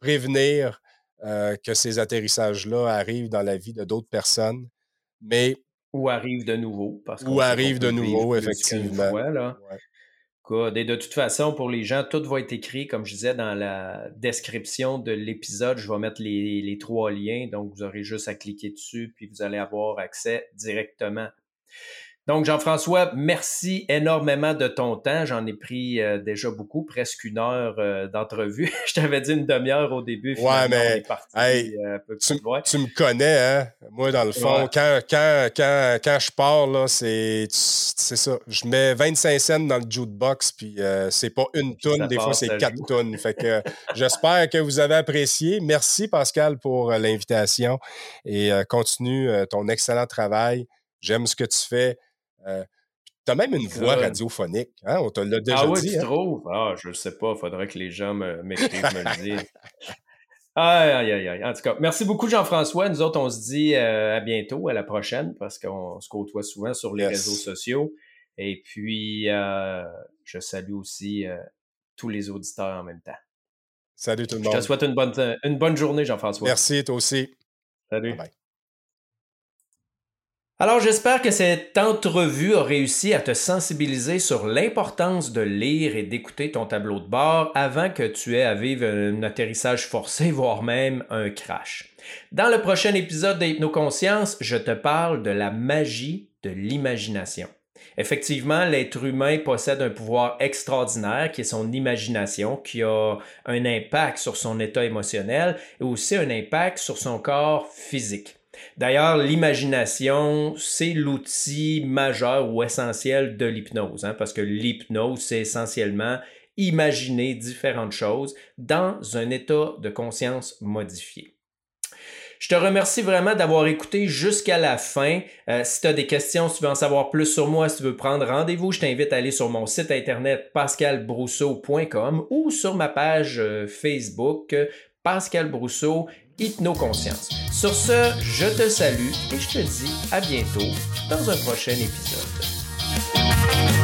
prévenir euh, que ces atterrissages-là arrivent dans la vie de d'autres personnes. Mais. Ou arrivent de nouveau. Parce ou arrivent de nouveau, effectivement. Et de toute façon, pour les gens, tout va être écrit, comme je disais, dans la description de l'épisode. Je vais mettre les, les, trois liens, donc vous aurez juste à cliquer dessus, puis vous allez avoir accès directement. Donc, Jean-François, merci énormément de ton temps. J'en ai pris euh, déjà beaucoup, presque une heure euh, d'entrevue. je t'avais dit une demi-heure au début. Ouais, mais euh, tu, me connais, hein? Moi, dans le fond, quand, quand, quand, quand, je pars, là, c'est, ça. Je mets 25 cents dans le jukebox, puis c'est pas une tonne, des fois, c'est quatre tonnes. Fait que j'espère que vous avez apprécié. Merci, Pascal, pour l'invitation et continue ton excellent travail. J'aime ce que tu fais. Euh, tu as même une voix radiophonique. Hein? On te l'a déjà ah, oui, tu hein? trouves? Ah, je ne sais pas. Il faudrait que les gens m'écrivent, me, le disent. Aïe, aïe, aïe. En tout cas, merci beaucoup, Jean-François. Nous autres, on se dit euh, à bientôt, à la prochaine, parce qu'on se côtoie souvent sur les réseaux sociaux. Et puis, euh, je salue aussi tous les auditeurs en même temps. Salut tout le monde. Je te souhaite une bonne, une bonne journée, Jean-François. Merci, toi aussi. Salut. Bye. Alors j'espère que cette entrevue a réussi à te sensibiliser sur l'importance de lire et d'écouter ton tableau de bord avant que tu aies à vivre un atterrissage forcé, voire même un crash. Dans le prochain épisode d'Hypnoconscience, je te parle de la magie de l'imagination. Effectivement, l'être humain possède un pouvoir extraordinaire qui est son imagination, qui a un impact sur son état émotionnel et aussi un impact sur son corps physique. D'ailleurs, l'imagination, c'est l'outil majeur ou essentiel de l'hypnose, hein, parce que l'hypnose, c'est essentiellement imaginer différentes choses dans un état de conscience modifié. Je te remercie vraiment d'avoir écouté jusqu'à la fin. Euh, si tu as des questions, si tu veux en savoir plus sur moi, si tu veux prendre rendez-vous, je t'invite à aller sur mon site internet pascalbrousseau.com ou sur ma page euh, Facebook Pascal Brousseau Hypnoconscience. Sur ce, je te salue et je te dis à bientôt dans un prochain épisode.